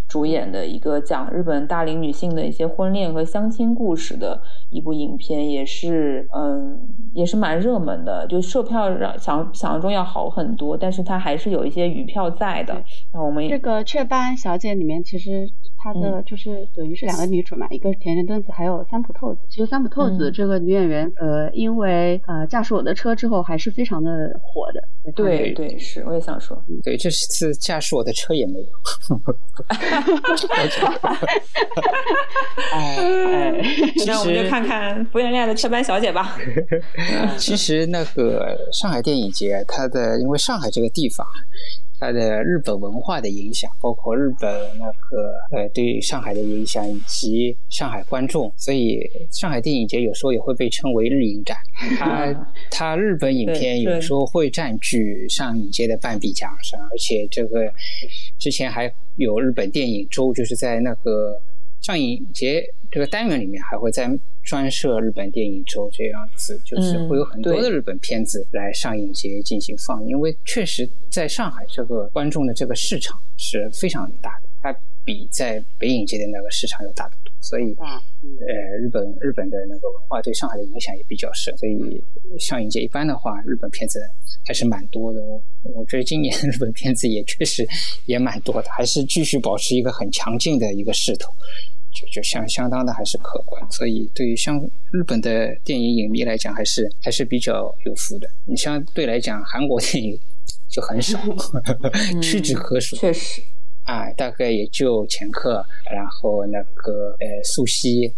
主演的一个讲日本大龄女性的一些婚恋和相亲故事的一部影片，也是嗯，也是蛮热门的。就售票让想想象中要好很多，但是它还是有一些余票在的。那我们这个雀斑小姐里面，其实她的就是等于是两个女主嘛，一个是田园敦子，还有三浦透子。其实三浦透子这个女演员，呃，因为呃驾驶我的车之后还是非常的火的。对对是，我也想说，对这次驾驶我的车也没有。哎，那我们就看看福原恋的车班小姐吧。其实那个上海电影节，它的因为上海这个地方。它的日本文化的影响，包括日本那个呃对上海的影响，以及上海观众，所以上海电影节有时候也会被称为日影展。它它日本影片有时候会占据上影节的半壁江山，而且这个之前还有日本电影周，就是在那个上影节这个单元里面还会在。专设日本电影周这样子，就是会有很多的日本片子来上影节进行放映，因为确实在上海这个观众的这个市场是非常大的，它比在北影节的那个市场要大得多，所以呃，日本日本的那个文化对上海的影响也比较深，所以上影节一般的话，日本片子还是蛮多的。我觉得今年 日本片子也确实也蛮多的，还是继续保持一个很强劲的一个势头。就就相相当的还是可观，所以对于像日本的电影影迷来讲，还是还是比较有福的。你相对来讲，韩国电影就很少，屈指可数。确实，啊，大概也就《前客》，然后那个呃《素汐》，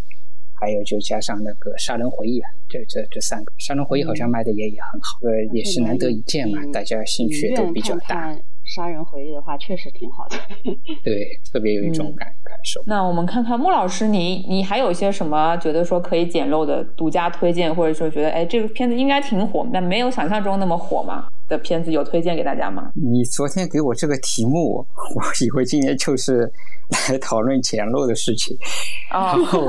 还有就加上那个《杀人回忆》，这这这三个，《杀人回忆》好像卖的也也很好，呃，也是难得一见嘛，大家兴趣都比较大。杀人回忆的话，确实挺好的。对，特别有一种感感受。那我们看看穆老师，你你还有一些什么觉得说可以捡漏的独家推荐，或者说觉得哎这个片子应该挺火，但没有想象中那么火吗？的片子有推荐给大家吗？你昨天给我这个题目，我以为今天就是来讨论捡漏的事情。然后，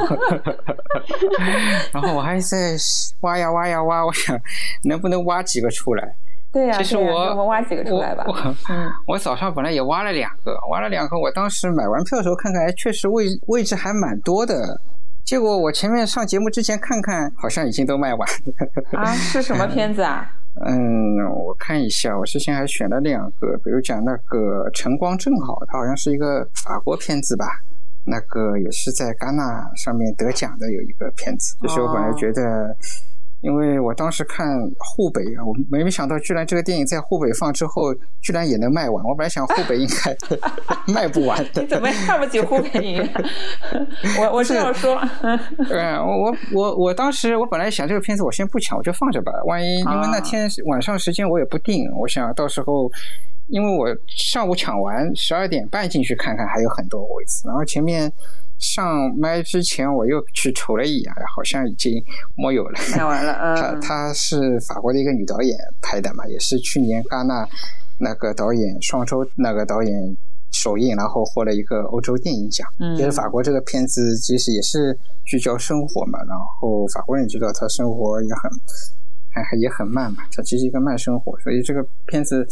然后我还在挖呀挖呀挖，我想能不能挖几个出来。对呀，其实我我们挖几个出来吧。嗯，我早上本来也挖了两个，挖了两个。我当时买完票的时候看看，哎，确实位位置还蛮多的。结果我前面上节目之前看看，好像已经都卖完了。啊，是什么片子啊？嗯，我看一下，我之前还选了两个，比如讲那个《晨光正好》，它好像是一个法国片子吧？那个也是在戛纳上面得奖的有一个片子。就是我本来觉得。因为我当时看沪北啊，我没没想到，居然这个电影在沪北放之后，居然也能卖完。我本来想沪北应该 卖不完的。你怎么看不起沪北影院？我我是要说，嗯，我我我当时我本来想这个片子我先不抢，我就放着吧。万一因为那天晚上时间我也不定，我想到时候，因为我上午抢完十二点半进去看看，还有很多位置，然后前面。上麦之前，我又去瞅了一眼，好像已经没有了。看完了，嗯。他他是法国的一个女导演拍的嘛，也是去年戛纳那个导演双周那个导演首映，然后获了一个欧洲电影奖。嗯。其实法国这个片子其实也是聚焦生活嘛，然后法国人知道他生活也很还还也很慢嘛，他其实一个慢生活，所以这个片子。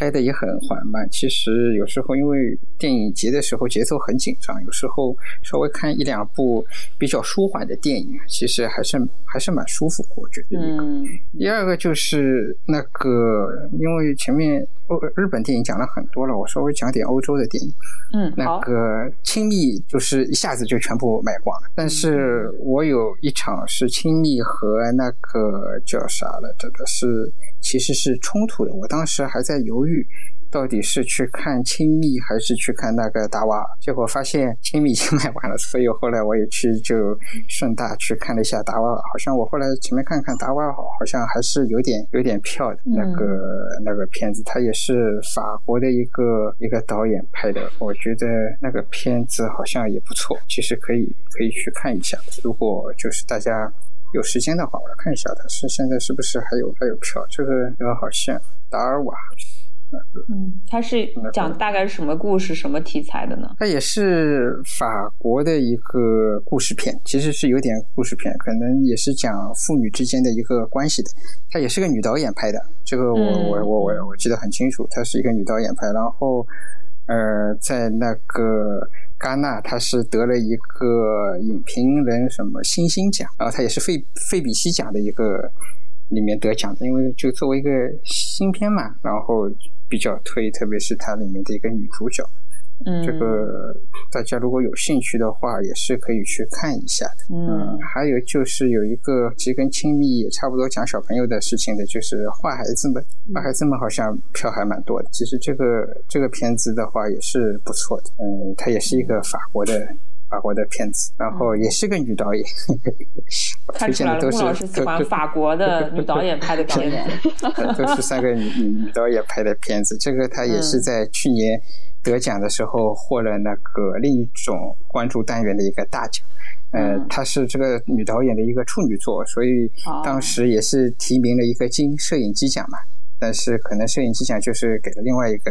拍的也很缓慢，其实有时候因为电影节的时候节奏很紧张，有时候稍微看一两部比较舒缓的电影，其实还是还是蛮舒服的，我觉得。嗯。第二个就是那个，因为前面欧日本电影讲了很多了，我稍微讲点欧洲的电影。嗯，那个亲密就是一下子就全部卖光了，但是我有一场是亲密和那个叫啥了，这个是。其实是冲突的，我当时还在犹豫，到底是去看亲密还是去看那个达瓦，结果发现亲密已经卖完了，所以后来我也去就顺大去看了一下达瓦，好像我后来前面看看达瓦好，好像还是有点有点票的那个那个片子，它也是法国的一个一个导演拍的，我觉得那个片子好像也不错，其实可以可以去看一下，如果就是大家。有时间的话，我来看一下，它是现在是不是还有还有票？这个这个好像达尔瓦，嗯，它是讲大概是什么故事、什么题材的呢？它也是法国的一个故事片，其实是有点故事片，可能也是讲父女之间的一个关系的。它也是个女导演拍的，这个我我我我我记得很清楚，她是一个女导演拍，然后呃，在那个。戛纳，他是得了一个影评人什么星星奖，然后他也是费费比西奖的一个里面得奖的，因为就作为一个新片嘛，然后比较推，特别是它里面的一个女主角，嗯，这个大家如果有兴趣的话，也是可以去看一下的。嗯，还有就是有一个其实跟亲密也差不多讲小朋友的事情的，就是《坏孩子们》。坏孩子们好像票还蛮多的。其实这个这个片子的话也是不错的。嗯，它也是一个法国的。法国的片子，然后也是个女导演。看出来了，穆老师喜欢法国的女导演拍的片子，都是三个女女导演拍的片子。这个她也是在去年得奖的时候获了那个另一种关注单元的一个大奖。呃，她是这个女导演的一个处女作，所以当时也是提名了一个金摄影机奖嘛。但是可能摄影机奖就是给了另外一个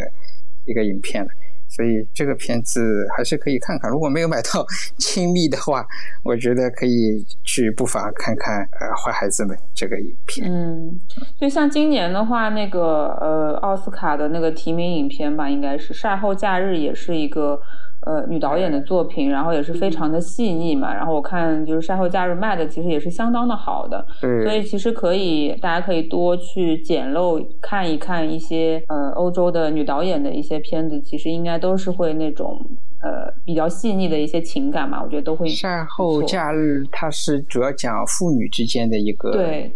一个影片了。所以这个片子还是可以看看，如果没有买到 亲密的话，我觉得可以去不妨看看呃坏孩子们这个影片。嗯，就像今年的话，那个呃奥斯卡的那个提名影片吧，应该是晒后假日，也是一个。呃，女导演的作品，然后也是非常的细腻嘛。然后我看就是晒后假日卖的其实也是相当的好的，所以其实可以大家可以多去捡漏看一看一些呃欧洲的女导演的一些片子，其实应该都是会那种呃比较细腻的一些情感嘛，我觉得都会。晒后假日它是主要讲父女之间的一个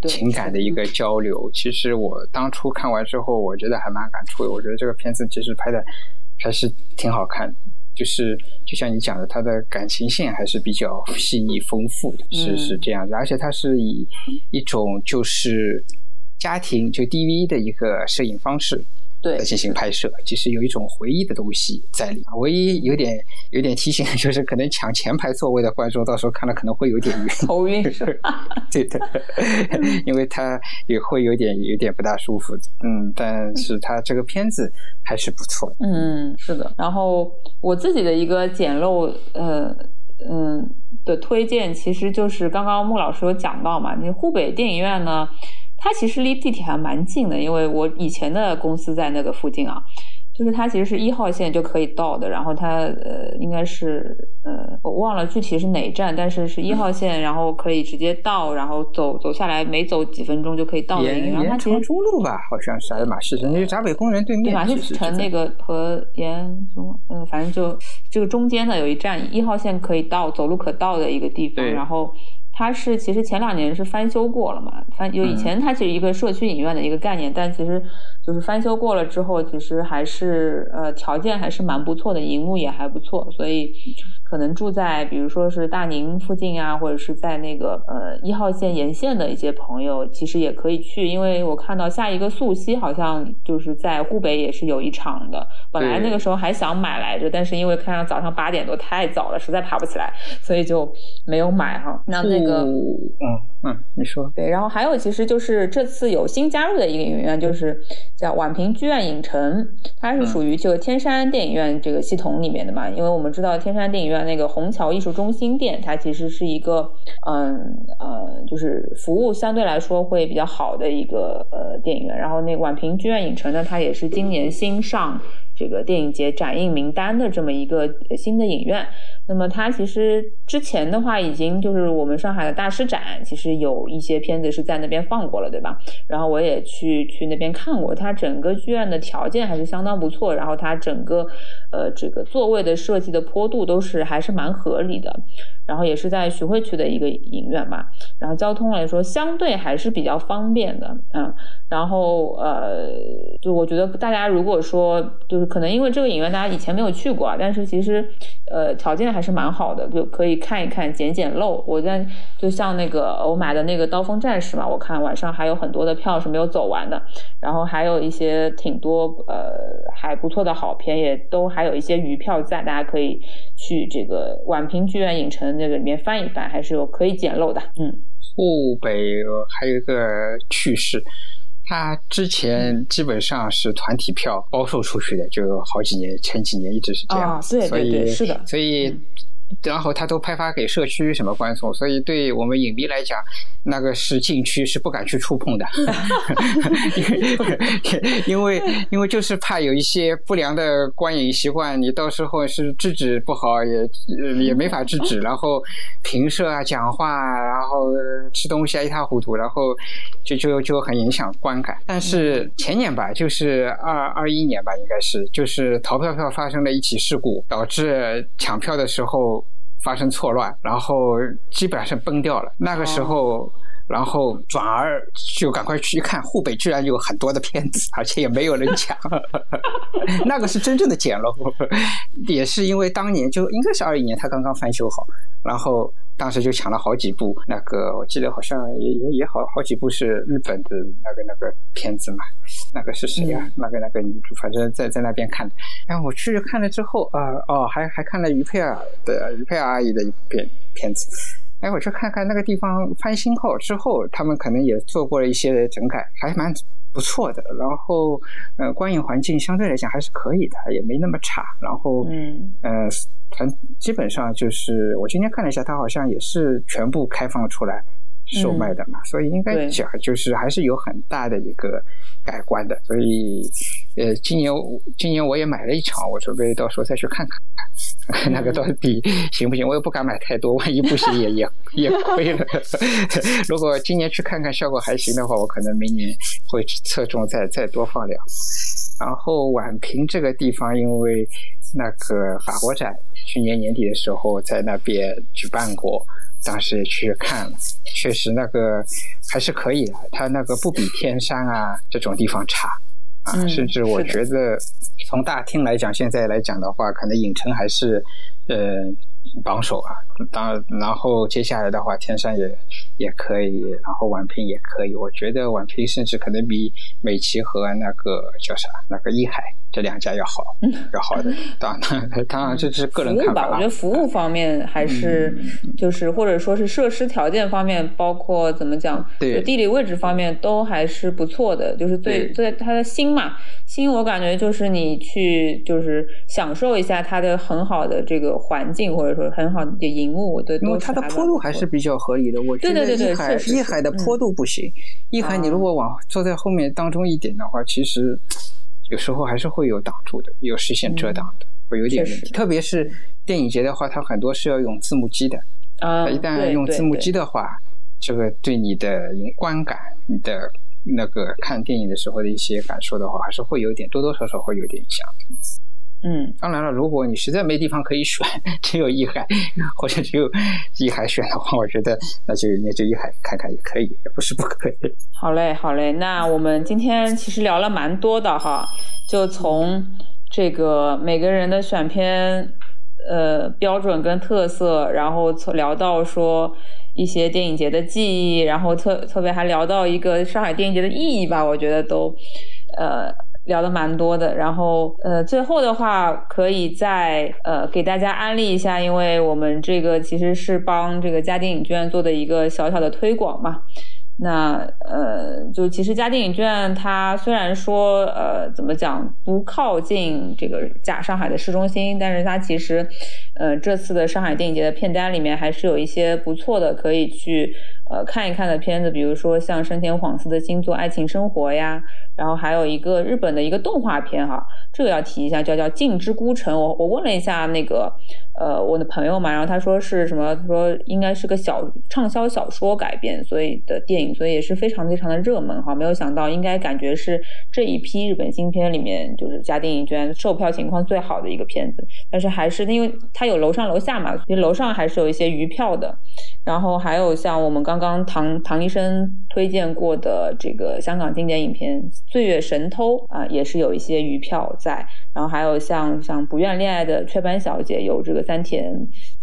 情感的一个交流。其实我当初看完之后，我觉得还蛮感触的。我觉得这个片子其实拍的还是挺好看的。就是就像你讲的，他的感情线还是比较细腻丰富的，是是这样子，而且他是以一种就是家庭就 DV 的一个摄影方式。对，进行拍摄，其实有一种回忆的东西在里。唯一有点有点提醒，就是可能抢前排座位的观众，到时候看了可能会有点晕，头晕是吧？对的，因为他也会有点有点不大舒服。嗯，但是他这个片子还是不错的。嗯，是的。然后我自己的一个简陋呃嗯的推荐，其实就是刚刚穆老师有讲到嘛，你湖北电影院呢。它其实离地铁还蛮近的，因为我以前的公司在那个附近啊，就是它其实是一号线就可以到的。然后它呃，应该是呃，我忘了具体是哪一站，但是是一号线，然后可以直接到，然后走走下来，没走几分钟就可以到的。延延长中路吧，好像是还是马戏城，那就闸北公园对面。对马戏城那个和延中，嗯，反正就这个中间的有一站，一号线可以到，走路可到的一个地方，然后。它是其实前两年是翻修过了嘛，翻就以前它其实一个社区影院的一个概念，但其实就是翻修过了之后，其实还是呃条件还是蛮不错的，荧幕也还不错，所以可能住在比如说是大宁附近啊，或者是在那个呃一号线沿线的一些朋友，其实也可以去，因为我看到下一个溯溪好像就是在沪北也是有一场的，本来那个时候还想买来着，但是因为看上早上八点多太早了，实在爬不起来，所以就没有买哈。那那。个嗯嗯，你说对，然后还有其实就是这次有新加入的一个影院，就是叫宛平剧院影城，它是属于这个天山电影院这个系统里面的嘛。因为我们知道天山电影院那个虹桥艺术中心店，它其实是一个嗯呃，就是服务相对来说会比较好的一个呃电影院。然后那个宛平剧院影城呢，它也是今年新上这个电影节展映名单的这么一个新的影院。那么它其实之前的话，已经就是我们上海的大师展，其实有一些片子是在那边放过了，对吧？然后我也去去那边看过，它整个剧院的条件还是相当不错，然后它整个呃这个座位的设计的坡度都是还是蛮合理的。然后也是在徐汇区的一个影院吧，然后交通来说相对还是比较方便的，嗯，然后呃，就我觉得大家如果说就可能因为这个影院大家以前没有去过啊，但是其实呃条件还是蛮好的，就可以看一看捡捡漏。我在就像那个我买的那个刀锋战士嘛，我看晚上还有很多的票是没有走完的，然后还有一些挺多呃还不错的好片，也都还有一些余票在，大家可以去这个宛平剧院影城。那个里面翻一翻，还是有可以捡漏的。嗯，湖北还有一个趣事，它之前基本上是团体票包售出去的，就好几年，前几年一直是这样。啊，对对对，是的。所以然后他都派发给社区什么观众，所以对我们影迷来讲，那个是禁区，是不敢去触碰的，因为因为就是怕有一些不良的观影习惯，你到时候是制止不好，也也没法制止，然后评射啊、讲话啊，然后吃东西啊一塌糊涂，然后就就就很影响观感。但是前年吧，就是二二一年吧，应该是就是淘票票发生了一起事故，导致抢票的时候。发生错乱，然后基本上是崩掉了。那个时候，然后转而就赶快去看，湖北居然有很多的片子，而且也没有人抢。那个是真正的捡漏，也是因为当年就应该是二一年，他刚刚翻修好，然后。当时就抢了好几部，那个我记得好像也也也好好几部是日本的那个那个片子嘛，那个是谁呀？那个那个女主，反正在在那边看。然后我去看了之后，啊哦，还还看了于佩尔的于佩尔阿姨的一部片片子。哎，我去看看那个地方翻新后之后，他们可能也做过了一些整改，还蛮不错的。然后呃，观影环境相对来讲还是可以的，也没那么差。然后嗯呃。团基本上就是我今天看了一下，它好像也是全部开放出来售卖的嘛，所以应该讲就是还是有很大的一个改观的。所以呃，今年今年我也买了一场，我准备到时候再去看看 那个到底行不行。我也不敢买太多，万一不行也也也亏了。如果今年去看看效果还行的话，我可能明年会侧重再再多放两。然后宛平这个地方，因为那个法国展。去年年底的时候，在那边举办过，当时也去看了，确实那个还是可以的。它那个不比天山啊这种地方差啊，甚至我觉得从大厅来讲，现在来讲的话，可能影城还是呃榜首啊。当然后接下来的话，天山也也可以，然后宛平也可以。我觉得宛平甚至可能比美琪和那个叫啥那个一海。这两家要好，要好的，当然，当然这是个人看法。我觉得服务方面还是就是或者说是设施条件方面，包括怎么讲，对地理位置方面都还是不错的。就是最最它的新嘛，新我感觉就是你去就是享受一下它的很好的这个环境，或者说很好的荧幕，对，因为它的坡度还是比较合理的。我觉得对对海一海的坡度不行，一海你如果往坐在后面当中一点的话，其实。有时候还是会有挡住的，有视线遮挡的，会有点问题。特别是电影节的话，它很多是要用字幕机的。啊，一旦用字幕机的话，这个对你的观感、你的那个看电影的时候的一些感受的话，还是会有点多多少少会有点影响的。嗯，当然了，如果你实在没地方可以选，只有一海或者只有一海选的话，我觉得那就那就一海看看也可以，也不是不可以。好嘞，好嘞，那我们今天其实聊了蛮多的哈，就从这个每个人的选片呃标准跟特色，然后聊到说一些电影节的记忆，然后特特别还聊到一个上海电影节的意义吧，我觉得都呃。聊的蛮多的，然后呃，最后的话可以再呃给大家安利一下，因为我们这个其实是帮这个家电影院做的一个小小的推广嘛。那呃，就其实家电影院它虽然说呃怎么讲不靠近这个假上海的市中心，但是它其实呃这次的上海电影节的片单里面还是有一些不错的可以去呃看一看的片子，比如说像深田晃司的新作《爱情生活》呀。然后还有一个日本的一个动画片哈，这个要提一下，叫叫《镜之孤城》。我我问了一下那个呃我的朋友嘛，然后他说是什么？他说应该是个小畅销小说改编，所以的电影，所以也是非常非常的热门哈。没有想到，应该感觉是这一批日本新片里面，就是家电影圈售票情况最好的一个片子。但是还是因为它有楼上楼下嘛，其实楼上还是有一些余票的。然后还有像我们刚刚刚唐唐医生推荐过的这个香港经典影片《岁月神偷》啊，也是有一些余票在。然后还有像像不愿恋爱的雀斑小姐，有这个三田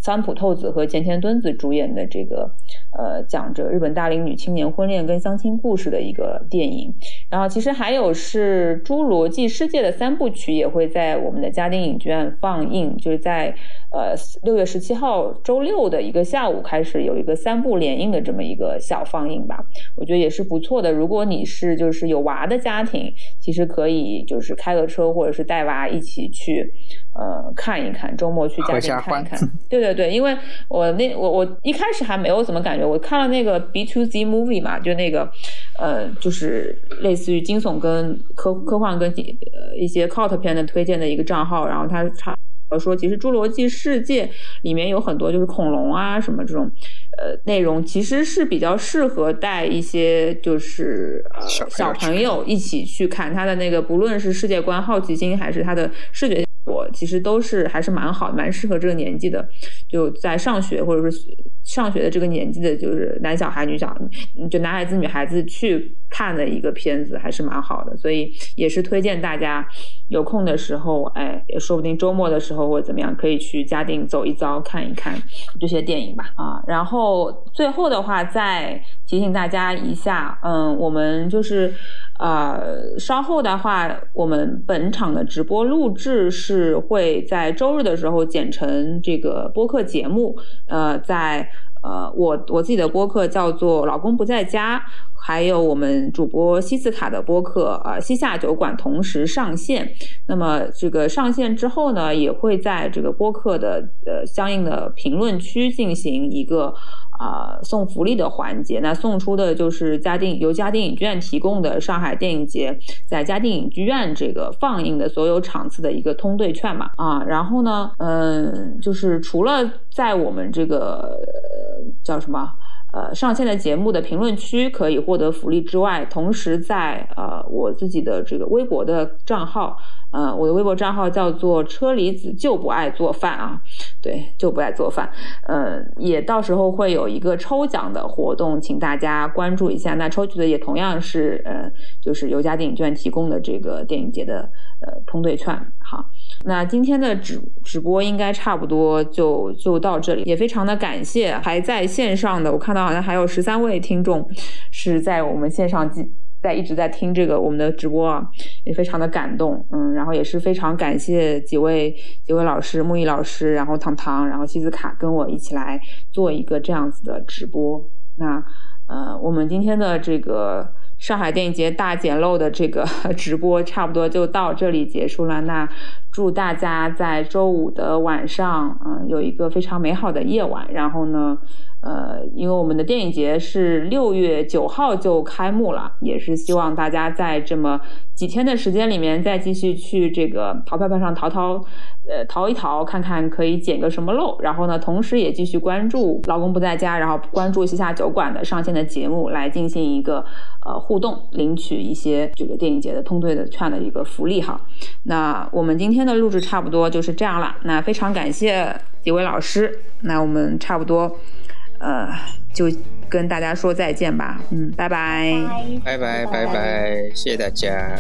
三浦透子和前田敦子主演的这个呃，讲着日本大龄女青年婚恋跟相亲故事的一个电影。然后其实还有是《侏罗纪世界》的三部曲也会在我们的嘉定影剧院放映，就是在呃六月十七号周六的一个下午开始有一个三部联映的这么一个小放映吧，我觉得也是不错的。如果你是就是有娃的家庭，其实可以就是开个车或者是带娃一起去。呃，看一看，周末去家里看一看。对对对，因为我那我我一开始还没有怎么感觉，我看了那个 B to Z movie 嘛，就那个呃，就是类似于惊悚跟科科幻跟呃一些 cult 片的推荐的一个账号，然后他他说，其实《侏罗纪世界》里面有很多就是恐龙啊什么这种呃内容，其实是比较适合带一些就是呃小朋友一起去看他的那个，不论是世界观、好奇心，还是他的视觉。我其实都是还是蛮好，蛮适合这个年纪的，就在上学或者是上学的这个年纪的，就是男小孩、女小，就男孩子、女孩子去看的一个片子，还是蛮好的。所以也是推荐大家有空的时候，哎，也说不定周末的时候或者怎么样，可以去嘉定走一遭，看一看这些电影吧。啊，然后后最后的话再提醒大家一下，嗯，我们就是。呃，稍后的话，我们本场的直播录制是会在周日的时候剪成这个播客节目。呃，在呃，我我自己的播客叫做“老公不在家”，还有我们主播西斯卡的播客呃西夏酒馆同时上线。那么这个上线之后呢，也会在这个播客的呃相应的评论区进行一个。啊，送福利的环节，那送出的就是嘉定由嘉定影剧院提供的上海电影节在嘉定影剧院这个放映的所有场次的一个通兑券嘛。啊，然后呢，嗯，就是除了在我们这个叫什么呃上线的节目的评论区可以获得福利之外，同时在呃我自己的这个微博的账号。呃，我的微博账号叫做车厘子就不爱做饭啊，对，就不爱做饭。呃，也到时候会有一个抽奖的活动，请大家关注一下。那抽取的也同样是呃，就是由家电影券提供的这个电影节的呃通兑券。好，那今天的直直播应该差不多就就到这里，也非常的感谢还在线上的，我看到好像还有十三位听众是在我们线上记。在一直在听这个我们的直播啊，也非常的感动，嗯，然后也是非常感谢几位几位老师，木易老师，然后糖糖，然后西子卡跟我一起来做一个这样子的直播。那呃，我们今天的这个上海电影节大捡漏的这个 直播差不多就到这里结束了。那祝大家在周五的晚上，嗯，有一个非常美好的夜晚。然后呢？呃，因为我们的电影节是六月九号就开幕了，也是希望大家在这么几天的时间里面，再继续去这个淘票票上淘淘，呃，淘一淘，看看可以捡个什么漏。然后呢，同时也继续关注老公不在家，然后关注西夏酒馆的上线的节目，来进行一个呃互动，领取一些这个电影节的通兑的券的一个福利哈。那我们今天的录制差不多就是这样了，那非常感谢几位老师，那我们差不多。呃，就跟大家说再见吧，嗯，拜拜，拜。拜拜拜，谢谢大家。